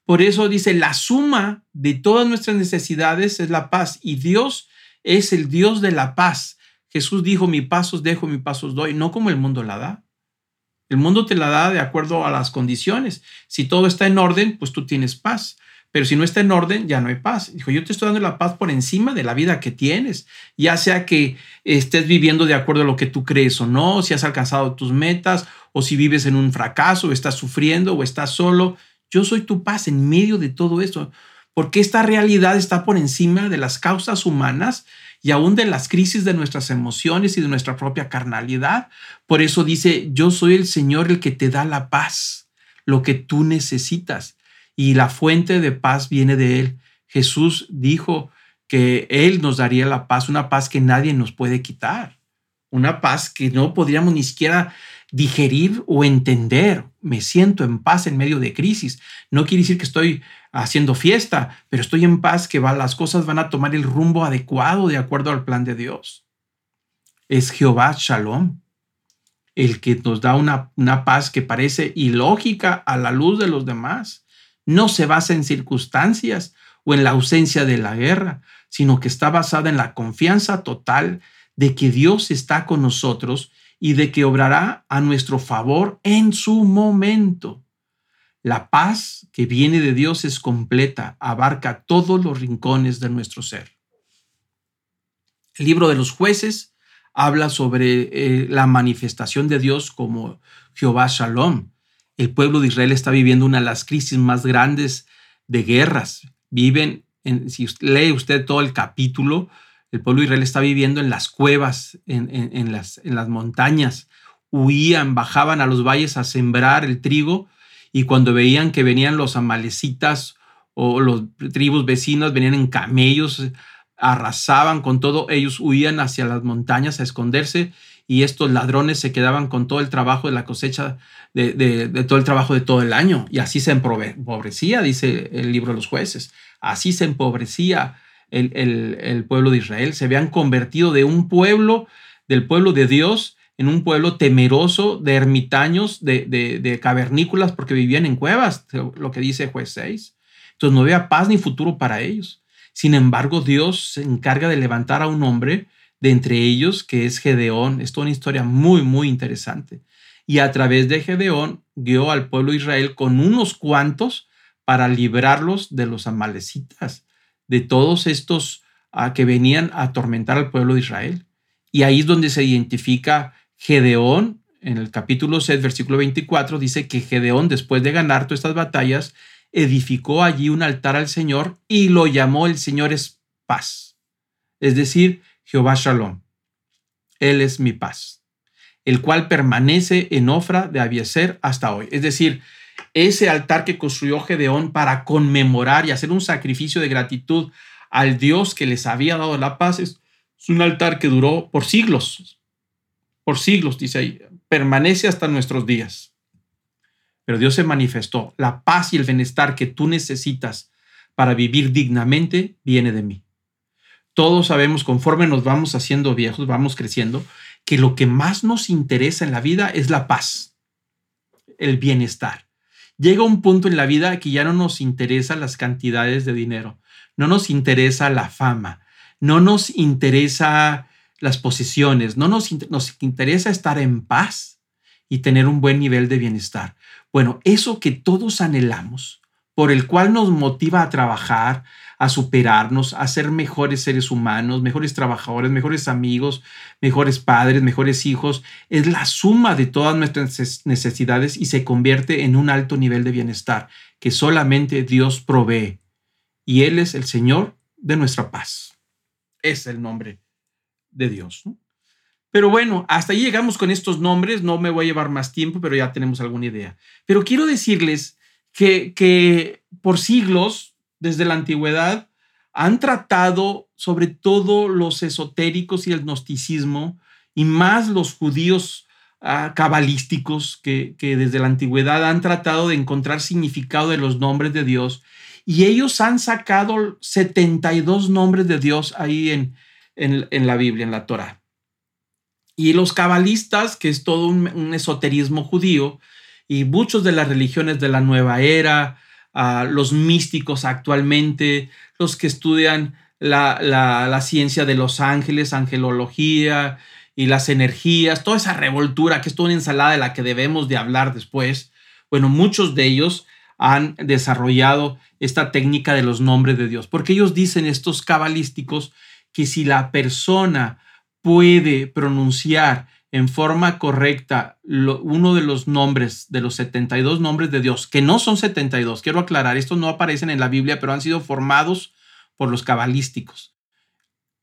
Por eso dice, la suma de todas nuestras necesidades es la paz y Dios es el Dios de la paz. Jesús dijo, mi paz os dejo, mi paz os doy, no como el mundo la da. El mundo te la da de acuerdo a las condiciones. Si todo está en orden, pues tú tienes paz. Pero si no está en orden, ya no hay paz. Dijo, yo te estoy dando la paz por encima de la vida que tienes, ya sea que estés viviendo de acuerdo a lo que tú crees o no, si has alcanzado tus metas, o si vives en un fracaso, o estás sufriendo, o estás solo. Yo soy tu paz en medio de todo eso, porque esta realidad está por encima de las causas humanas y aún de las crisis de nuestras emociones y de nuestra propia carnalidad. Por eso dice, yo soy el Señor el que te da la paz, lo que tú necesitas y la fuente de paz viene de Él. Jesús dijo que Él nos daría la paz, una paz que nadie nos puede quitar, una paz que no podríamos ni siquiera digerir o entender. Me siento en paz en medio de crisis. No quiere decir que estoy haciendo fiesta, pero estoy en paz que las cosas van a tomar el rumbo adecuado de acuerdo al plan de Dios. Es Jehová Shalom, el que nos da una, una paz que parece ilógica a la luz de los demás no se basa en circunstancias o en la ausencia de la guerra, sino que está basada en la confianza total de que Dios está con nosotros y de que obrará a nuestro favor en su momento. La paz que viene de Dios es completa, abarca todos los rincones de nuestro ser. El libro de los jueces habla sobre eh, la manifestación de Dios como Jehová Shalom, el pueblo de Israel está viviendo una de las crisis más grandes de guerras. Viven, en, si lee usted todo el capítulo, el pueblo de Israel está viviendo en las cuevas, en, las, en las montañas. Huían, bajaban a los valles a sembrar el trigo y cuando veían que venían los amalecitas o los tribus vecinas, venían en camellos, arrasaban con todo, ellos huían hacia las montañas a esconderse y estos ladrones se quedaban con todo el trabajo de la cosecha, de, todo el trabajo de todo el año. Y así se empobrecía, dice el libro de los jueces. Así se empobrecía el, pueblo de Israel. Se habían convertido de un pueblo, del pueblo de Dios, en un pueblo temeroso de ermitaños, de, de, cavernícolas, porque vivían en cuevas, lo que dice juez 6. Entonces no había paz ni futuro para ellos. Sin embargo, Dios se encarga de levantar a un hombre de entre ellos, que es Gedeón. Es toda una historia muy, muy interesante. Y a través de Gedeón guió al pueblo de Israel con unos cuantos para librarlos de los amalecitas, de todos estos ah, que venían a atormentar al pueblo de Israel. Y ahí es donde se identifica Gedeón, en el capítulo 6, versículo 24, dice que Gedeón, después de ganar todas estas batallas, edificó allí un altar al Señor y lo llamó el Señor es paz. Es decir, Jehová Shalom. Él es mi paz, el cual permanece en Ofra de Abieser hasta hoy. Es decir, ese altar que construyó Gedeón para conmemorar y hacer un sacrificio de gratitud al Dios que les había dado la paz es, un altar que duró por siglos, por siglos, dice ahí, permanece hasta nuestros días. Pero Dios se manifestó. La paz y el bienestar que tú necesitas para vivir dignamente viene de mí. Todos sabemos, conforme nos vamos haciendo viejos, vamos creciendo, que lo que más nos interesa en la vida es la paz, el bienestar. Llega un punto en la vida que ya no nos interesa las cantidades de dinero, no nos interesa la fama, no nos interesa las posesiones, no nos interesa estar en paz y tener un buen nivel de bienestar. Bueno, eso que todos anhelamos, por el cual nos motiva a trabajar, a superarnos, a ser mejores seres humanos, mejores trabajadores, mejores amigos, mejores padres, mejores hijos, es la suma de todas nuestras necesidades y se convierte en un alto nivel de bienestar que solamente Dios provee. Y Él es el Señor de nuestra paz. Es el nombre de Dios. Pero bueno, hasta ahí llegamos con estos nombres. No me voy a llevar más tiempo, pero ya tenemos alguna idea. Pero quiero decirles que, que por siglos, desde la antigüedad, han tratado sobre todo los esotéricos y el gnosticismo, y más los judíos ah, cabalísticos que, desde la antigüedad han tratado de encontrar significado de los nombres de Dios. Y ellos han sacado 72 nombres de Dios ahí en, en, la Biblia, en la Torah. Y los cabalistas, que es todo un, esoterismo judío, y muchos de las religiones de la nueva era, ah, los místicos actualmente, los que estudian la, la, ciencia de los ángeles, angelología y las energías, toda esa revoltura que es toda una ensalada de la que debemos de hablar después. Bueno, muchos de ellos han desarrollado esta técnica de los nombres de Dios, porque ellos dicen estos cabalísticos que si la persona puede pronunciar en forma correcta uno de los nombres, de los 72 nombres de Dios, que no son 72, quiero aclarar, estos no aparecen en la Biblia, pero han sido formados por los cabalísticos.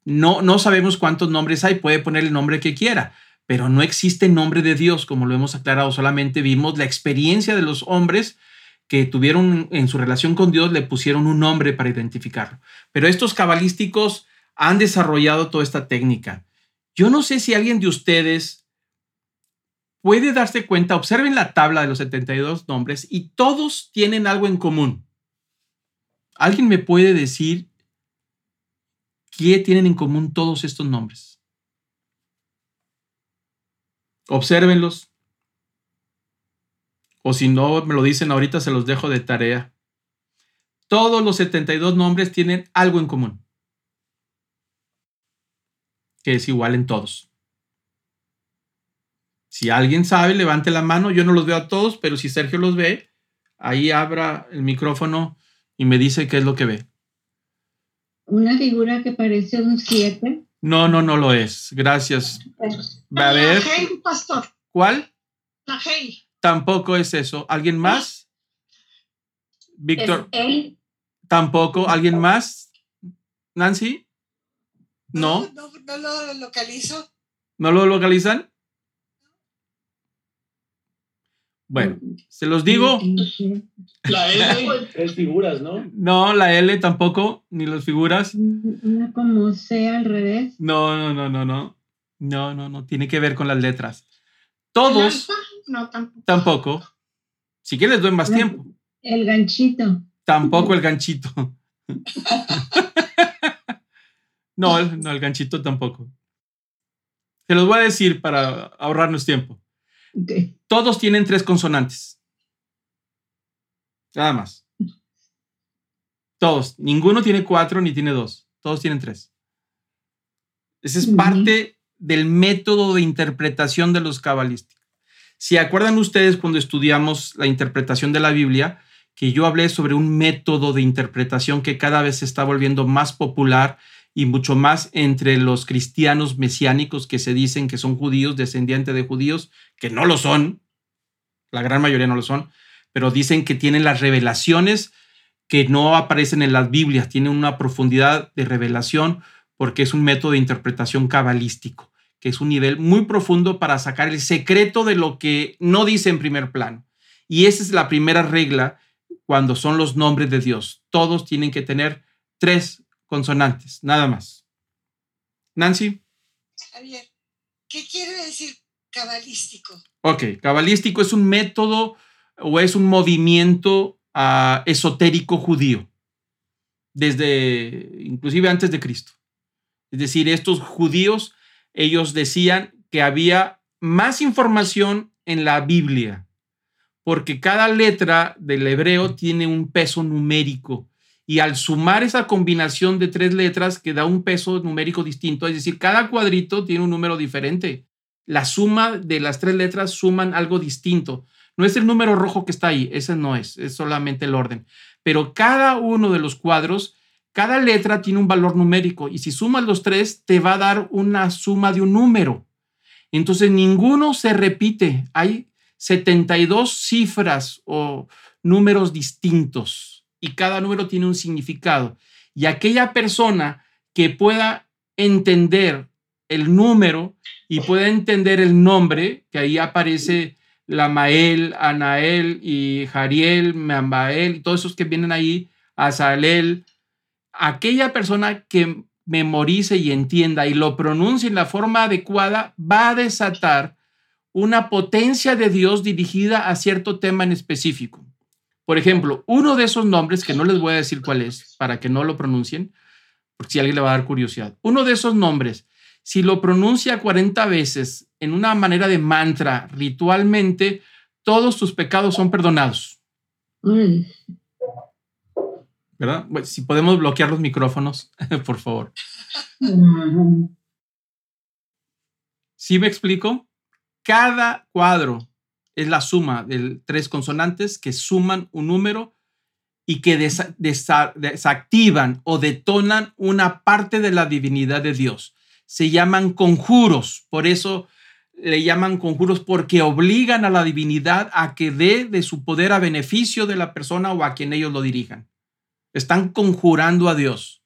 No, no sabemos cuántos nombres hay, puede poner el nombre que quiera, pero no existe nombre de Dios, como lo hemos aclarado, solamente vimos la experiencia de los hombres que tuvieron en su relación con Dios, le pusieron un nombre para identificarlo. Pero estos cabalísticos han desarrollado toda esta técnica. Yo no sé si alguien de ustedes puede darse cuenta, observen la tabla de los 72 nombres y todos tienen algo en común. ¿Alguien me puede decir qué tienen en común todos estos nombres? Obsérvenlos. O si no me lo dicen ahorita, se los dejo de tarea. Todos los 72 nombres tienen algo en común que es igual en todos. Si alguien sabe, levante la mano. Yo no los veo a todos, pero si Sergio los ve, ahí abra el micrófono y me dice qué es lo que ve. Una figura que parece un 7. No, no, no lo es. Gracias. Va a ver. Pastor. ¿Cuál? La hey. Tampoco es eso. ¿Alguien más? Víctor. Tampoco. ¿Alguien más? Nancy. No. No, lo localizo. ¿No lo localizan? Bueno, se los digo. La L es figuras, ¿no? No, la L tampoco, ni las figuras. Una como C al revés. No, no, no, no, no. No, no, no. Tiene que ver con las letras. Todos. No, tampoco. Tampoco. Si quieres, doy más tiempo. El ganchito. Tampoco el ganchito. No, el, no, el ganchito tampoco. Se los voy a decir para ahorrarnos tiempo. Todos tienen tres consonantes. Nada más. Todos. Ninguno tiene cuatro ni tiene dos. Todos tienen tres. Ese es parte del método de interpretación de los cabalísticos. Si acuerdan ustedes cuando estudiamos la interpretación de la Biblia, que yo hablé sobre un método de interpretación que cada vez se está volviendo más popular y mucho más entre los cristianos mesiánicos que se dicen que son judíos, descendientes de judíos, que no lo son, la gran mayoría no lo son, pero dicen que tienen las revelaciones que no aparecen en las Biblias, tienen una profundidad de revelación porque es un método de interpretación cabalístico, que es un nivel muy profundo para sacar el secreto de lo que no dice en primer plano. Y esa es la primera regla cuando son los nombres de Dios. Todos tienen que tener tres consonantes, nada más. Nancy. Javier, ¿qué quiere decir cabalístico. Ok, cabalístico es un método o es un movimiento uh, esotérico judío, desde inclusive antes de Cristo. Es decir, estos judíos, ellos decían que había más información en la Biblia, porque cada letra del hebreo tiene un peso numérico y al sumar esa combinación de tres letras que da un peso numérico distinto, es decir, cada cuadrito tiene un número diferente. La suma de las tres letras suman algo distinto. No es el número rojo que está ahí, ese no es, es solamente el orden. Pero cada uno de los cuadros, cada letra tiene un valor numérico y si sumas los tres, te va a dar una suma de un número. Entonces, ninguno se repite. Hay 72 cifras o números distintos y cada número tiene un significado. Y aquella persona que pueda entender el número y pueda entender el nombre, que ahí aparece Lamael, Anael y Jariel, Mambael, todos esos que vienen ahí, Azalel, aquella persona que memorice y entienda y lo pronuncie en la forma adecuada, va a desatar una potencia de Dios dirigida a cierto tema en específico. Por ejemplo, uno de esos nombres, que no les voy a decir cuál es, para que no lo pronuncien, porque si alguien le va a dar curiosidad, uno de esos nombres, si lo pronuncia 40 veces en una manera de mantra, ritualmente, todos tus pecados son perdonados. ¿Verdad? si podemos bloquear los micrófonos, por favor. ¿Sí me explico? Cada cuadro es la suma de tres consonantes que suman un número y que desactivan o detonan una parte de la divinidad de Dios. Se llaman conjuros, por eso le llaman conjuros porque obligan a la divinidad a que dé de su poder a beneficio de la persona o a quien ellos lo dirijan. Están conjurando a Dios,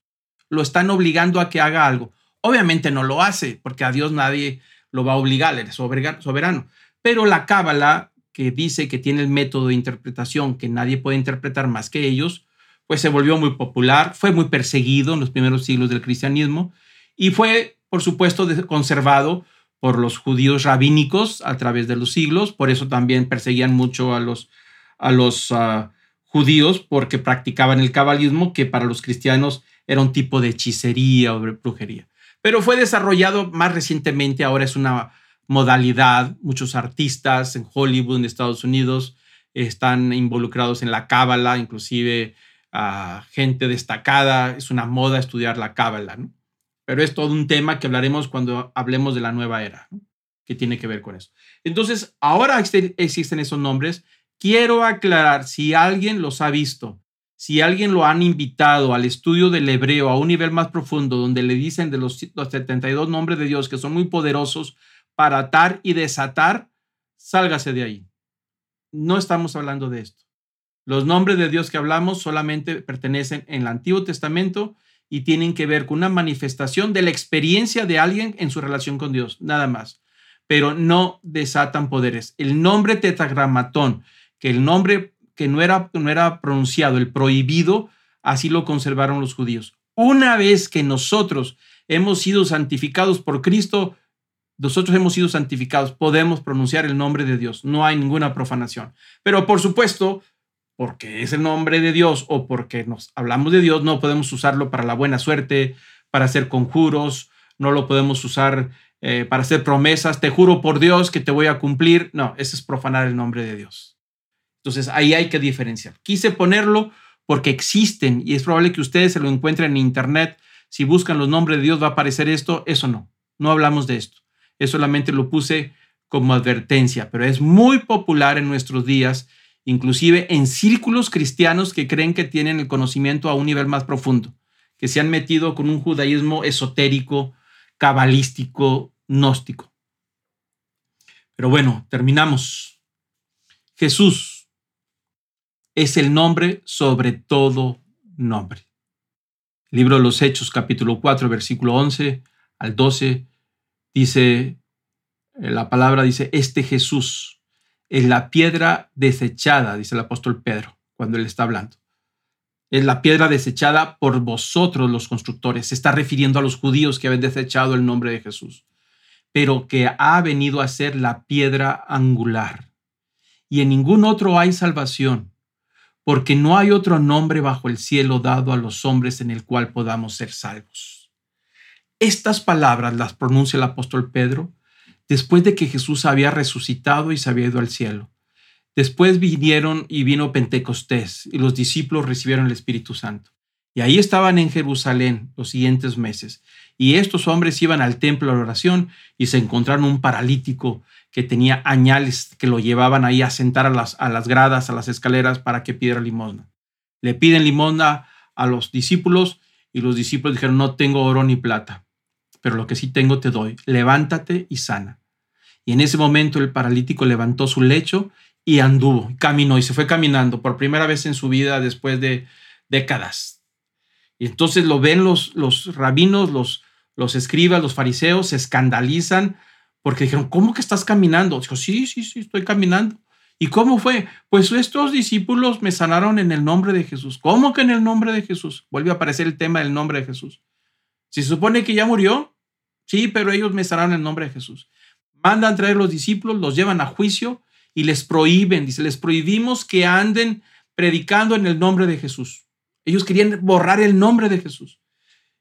lo están obligando a que haga algo. Obviamente no lo hace, porque a Dios nadie lo va a obligar, él es soberano. Pero la cábala, que dice que tiene el método de interpretación que nadie puede interpretar más que ellos, pues se volvió muy popular, fue muy perseguido en los primeros siglos del cristianismo y fue, por supuesto, conservado por los judíos rabínicos a través de los siglos, por eso también perseguían mucho a los, a los ah, judíos porque practicaban el cabalismo, que para los cristianos era un tipo de hechicería o de brujería. Pero fue desarrollado más recientemente, ahora es una modalidad. Muchos artistas en Hollywood, en Estados Unidos, están involucrados en la cábala, inclusive gente destacada. Es una moda estudiar la cábala, ¿no? Pero es todo un tema que hablaremos cuando hablemos de la nueva era, que tiene que ver con eso. Entonces, ahora existen esos nombres. Quiero aclarar, si alguien los ha visto, si alguien lo han invitado al estudio del hebreo a un nivel más profundo, donde le dicen de los, los 72 nombres de Dios que son muy poderosos, para atar y desatar, sálgase de ahí. No estamos hablando de esto. Los nombres de Dios que hablamos solamente pertenecen en el Antiguo Testamento y tienen que ver con una manifestación de la experiencia de alguien en su relación con Dios, nada más. Pero no desatan poderes. El nombre tetragramatón, que el nombre que no era, no era pronunciado, el prohibido, así lo conservaron los judíos. Una vez que nosotros hemos sido santificados por Cristo, nosotros hemos sido santificados, podemos pronunciar el nombre de Dios, no hay ninguna profanación. Pero por supuesto, porque es el nombre de Dios o porque nos hablamos de Dios, no podemos usarlo para la buena suerte, para hacer conjuros, no lo podemos usar eh, para hacer promesas, te juro por Dios que te voy a cumplir. No, ese es profanar el nombre de Dios. Entonces ahí hay que diferenciar. Quise ponerlo porque existen y es probable que ustedes se lo encuentren en internet. Si buscan los nombres de Dios va a aparecer esto, eso no. No hablamos de esto. Eso solamente lo puse como advertencia, pero es muy popular en nuestros días, inclusive en círculos cristianos que creen que tienen el conocimiento a un nivel más profundo, que se han metido con un judaísmo esotérico, cabalístico, gnóstico. Pero bueno, terminamos. Jesús es el nombre sobre todo nombre. libro de los Hechos, capítulo 4, versículo 11 al 12, Dice, eh, la palabra dice, este Jesús es la piedra desechada, dice el apóstol Pedro, cuando él está hablando. Es la piedra desechada por vosotros los constructores. Se está refiriendo a los judíos que habían desechado el nombre de Jesús. pero que ha venido a ser la piedra angular. Y en ningún otro hay salvación, porque no hay otro nombre bajo el cielo dado a los hombres en el cual podamos ser salvos. Estas palabras las pronuncia el apóstol Pedro después de que Jesús había resucitado y se había ido al cielo. Después vinieron y vino Pentecostés y los discípulos recibieron el Espíritu Santo. Y ahí estaban en Jerusalén los siguientes meses. Y estos hombres iban al templo a la oración y se encontraron un paralítico que tenía añales que lo llevaban ahí a sentar a las, a las gradas, a las escaleras para que pidiera limosna. Le piden limosna a los discípulos y los discípulos dijeron, no tengo oro ni plata, pero lo que sí tengo te doy, levántate y sana. Y en ese momento el paralítico levantó su lecho y anduvo, caminó y se fue caminando por primera vez en su vida después de décadas y entonces lo ven los, los rabinos, los, los escribas, los fariseos, se escandalizan porque dijeron, ¿cómo que estás caminando? Dijo, sí, sí, sí, estoy caminando. ¿Y cómo fue? Pues estos discípulos me sanaron en el nombre de Jesús. ¿Cómo que en el nombre de Jesús? Vuelve a aparecer el tema del nombre de Jesús. Si se supone que ya murió, sí, pero ellos me sanaron en el nombre de Jesús. Mandan traer los discípulos, los llevan a juicio y les prohíben, dice, les prohibimos que anden predicando en el nombre de Jesús. Ellos querían borrar el nombre de Jesús.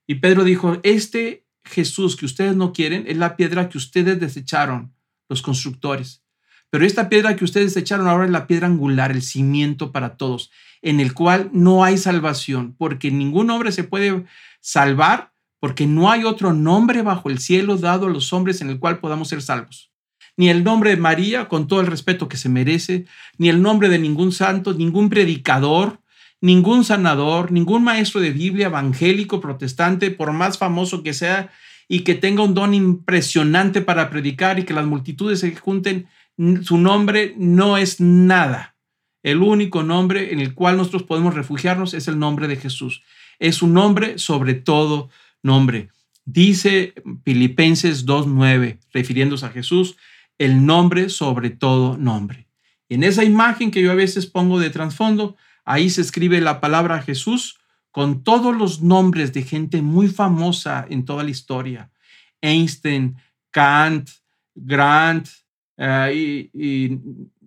Y Pedro dijo, este Jesús que ustedes no quieren es la piedra que ustedes desecharon, los constructores. Pero esta piedra que ustedes desecharon ahora es la piedra angular, el cimiento para todos, en el cual no hay salvación, porque ningún hombre se puede salvar, porque no hay otro nombre bajo el cielo dado a los hombres en el cual podamos ser salvos. Ni el nombre de María, con todo el respeto que se merece, ni el nombre de ningún santo, ningún predicador, ningún sanador, ningún maestro de Biblia evangélico, protestante, por más famoso que sea y que tenga un don impresionante para predicar y que las multitudes se junten, su nombre no es nada. El único nombre en el cual nosotros podemos refugiarnos es el nombre de Jesús. Es un nombre sobre todo nombre. Dice Filipenses 2.9, refiriéndose a Jesús, el nombre sobre todo nombre. En esa imagen que yo a veces pongo de trasfondo, Ahí se escribe la palabra Jesús con todos los nombres de gente muy famosa en toda la historia. Einstein, Kant, Grant, eh, y,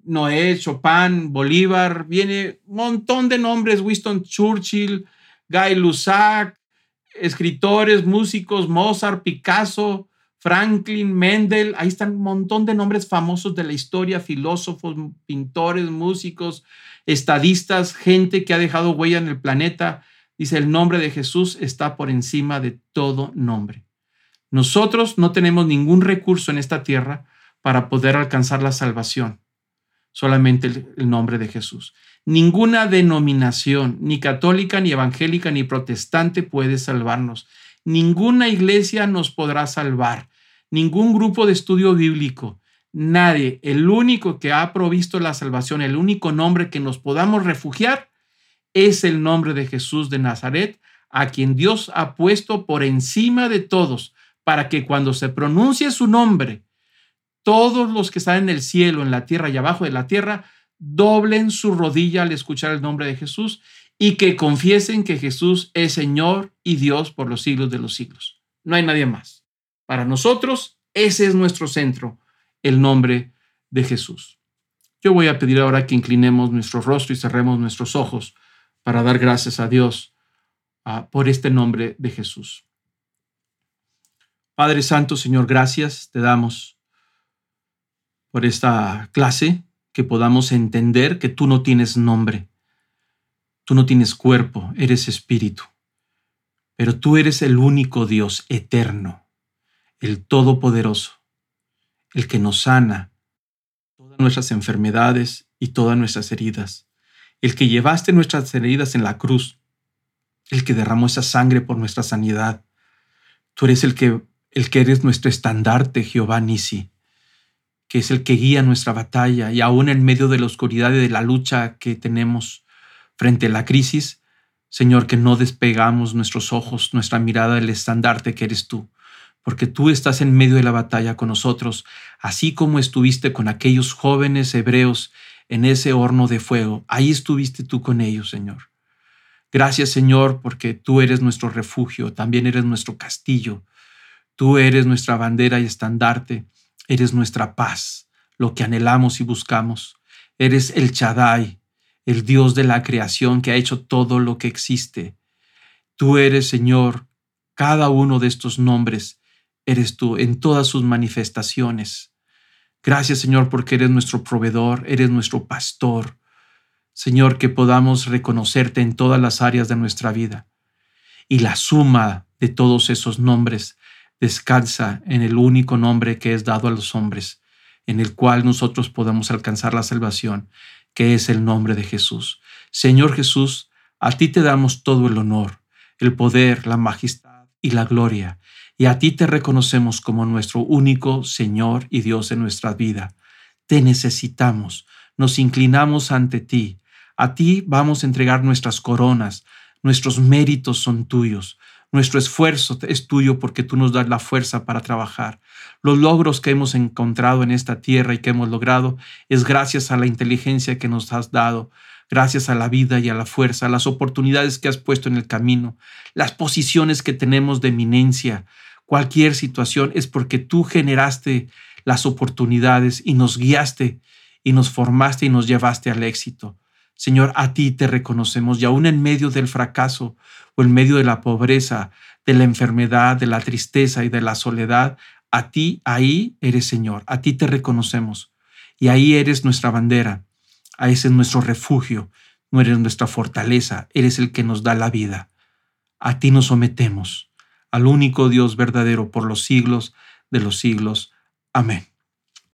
Noé, Chopin, Bolívar, viene un montón de nombres, Winston Churchill, Guy Lussac, escritores, músicos, Mozart, Picasso, Franklin, Mendel, ahí están un montón de nombres famosos de la historia, filósofos, pintores, músicos, estadistas, gente que ha dejado huella en el planeta. Dice, el nombre de Jesús está por encima de todo nombre. Nosotros no tenemos ningún recurso en esta tierra para poder alcanzar la salvación, solamente el, nombre de Jesús. Ninguna denominación, ni católica, ni evangélica, ni protestante puede salvarnos. Ninguna iglesia nos podrá salvar. Ningún grupo de estudio bíblico, nadie, el único que ha provisto la salvación, el único nombre que nos podamos refugiar, es el nombre de Jesús de Nazaret, a quien Dios ha puesto por encima de todos, para que cuando se pronuncie su nombre, todos los que están en el cielo, en la tierra y abajo de la tierra, doblen su rodilla al escuchar el nombre de Jesús y que confiesen que Jesús es Señor y Dios por los siglos de los siglos. No hay nadie más. Para nosotros, ese es nuestro centro el nombre de Jesús. Yo voy a pedir ahora que inclinemos nuestro rostro y cerremos nuestros ojos para dar gracias a Dios ah, por este nombre de Jesús. Padre Santo, Señor, gracias te damos por esta clase, que podamos entender que tú no tienes nombre, tú no tienes cuerpo, eres espíritu, pero tú eres el único Dios eterno, el todopoderoso el que nos sana todas nuestras enfermedades y todas nuestras heridas, el que llevaste nuestras heridas en la cruz, el que derramó esa sangre por nuestra sanidad. Tú eres el que, el que eres nuestro estandarte, Jehová Nisi, que es el que guía nuestra batalla y aún en medio de la oscuridad y de la lucha que tenemos frente a la crisis, Señor, que no despegamos nuestros ojos, nuestra mirada del estandarte que eres tú porque tú estás en medio de la batalla con nosotros, así como estuviste con aquellos jóvenes hebreos en ese horno de fuego. Ahí estuviste tú con ellos, Señor. Gracias, Señor, porque tú eres nuestro refugio, también eres nuestro castillo. Tú eres nuestra bandera y estandarte, eres nuestra paz, lo que anhelamos y buscamos. Eres el Chadai, el Dios de la creación que ha hecho todo lo que existe. Tú eres, Señor, cada uno de estos nombres, eres tú en todas sus manifestaciones. Gracias, Señor, porque eres nuestro proveedor, eres nuestro pastor. Señor, que podamos reconocerte en todas las áreas de nuestra vida. Y la suma de todos esos nombres descansa en el único nombre que es dado a los hombres, en el cual nosotros podemos alcanzar la salvación, que es el nombre de Jesús. Señor Jesús, a ti te damos todo el honor, el poder, la majestad y la gloria, y a ti te reconocemos como nuestro único Señor y Dios en nuestra vida. Te necesitamos, nos inclinamos ante ti. A ti vamos a entregar nuestras coronas, nuestros méritos son tuyos. Nuestro esfuerzo es tuyo porque tú nos das la fuerza para trabajar. Los logros que hemos encontrado en esta tierra y que hemos logrado es gracias a la inteligencia que nos has dado, gracias a la vida y a la fuerza, las oportunidades que has puesto en el camino, las posiciones que tenemos de eminencia. Cualquier situación es porque tú generaste las oportunidades y nos guiaste y nos formaste y nos llevaste al éxito. Señor, a ti te reconocemos y aún en medio del fracaso o en medio de la pobreza, de la enfermedad, de la tristeza y de la soledad, a ti ahí eres Señor, a ti te reconocemos y ahí eres nuestra bandera, ahí es nuestro refugio, no eres nuestra fortaleza, eres el que nos da la vida. A ti nos sometemos, al único Dios verdadero por los siglos de los siglos. Amén.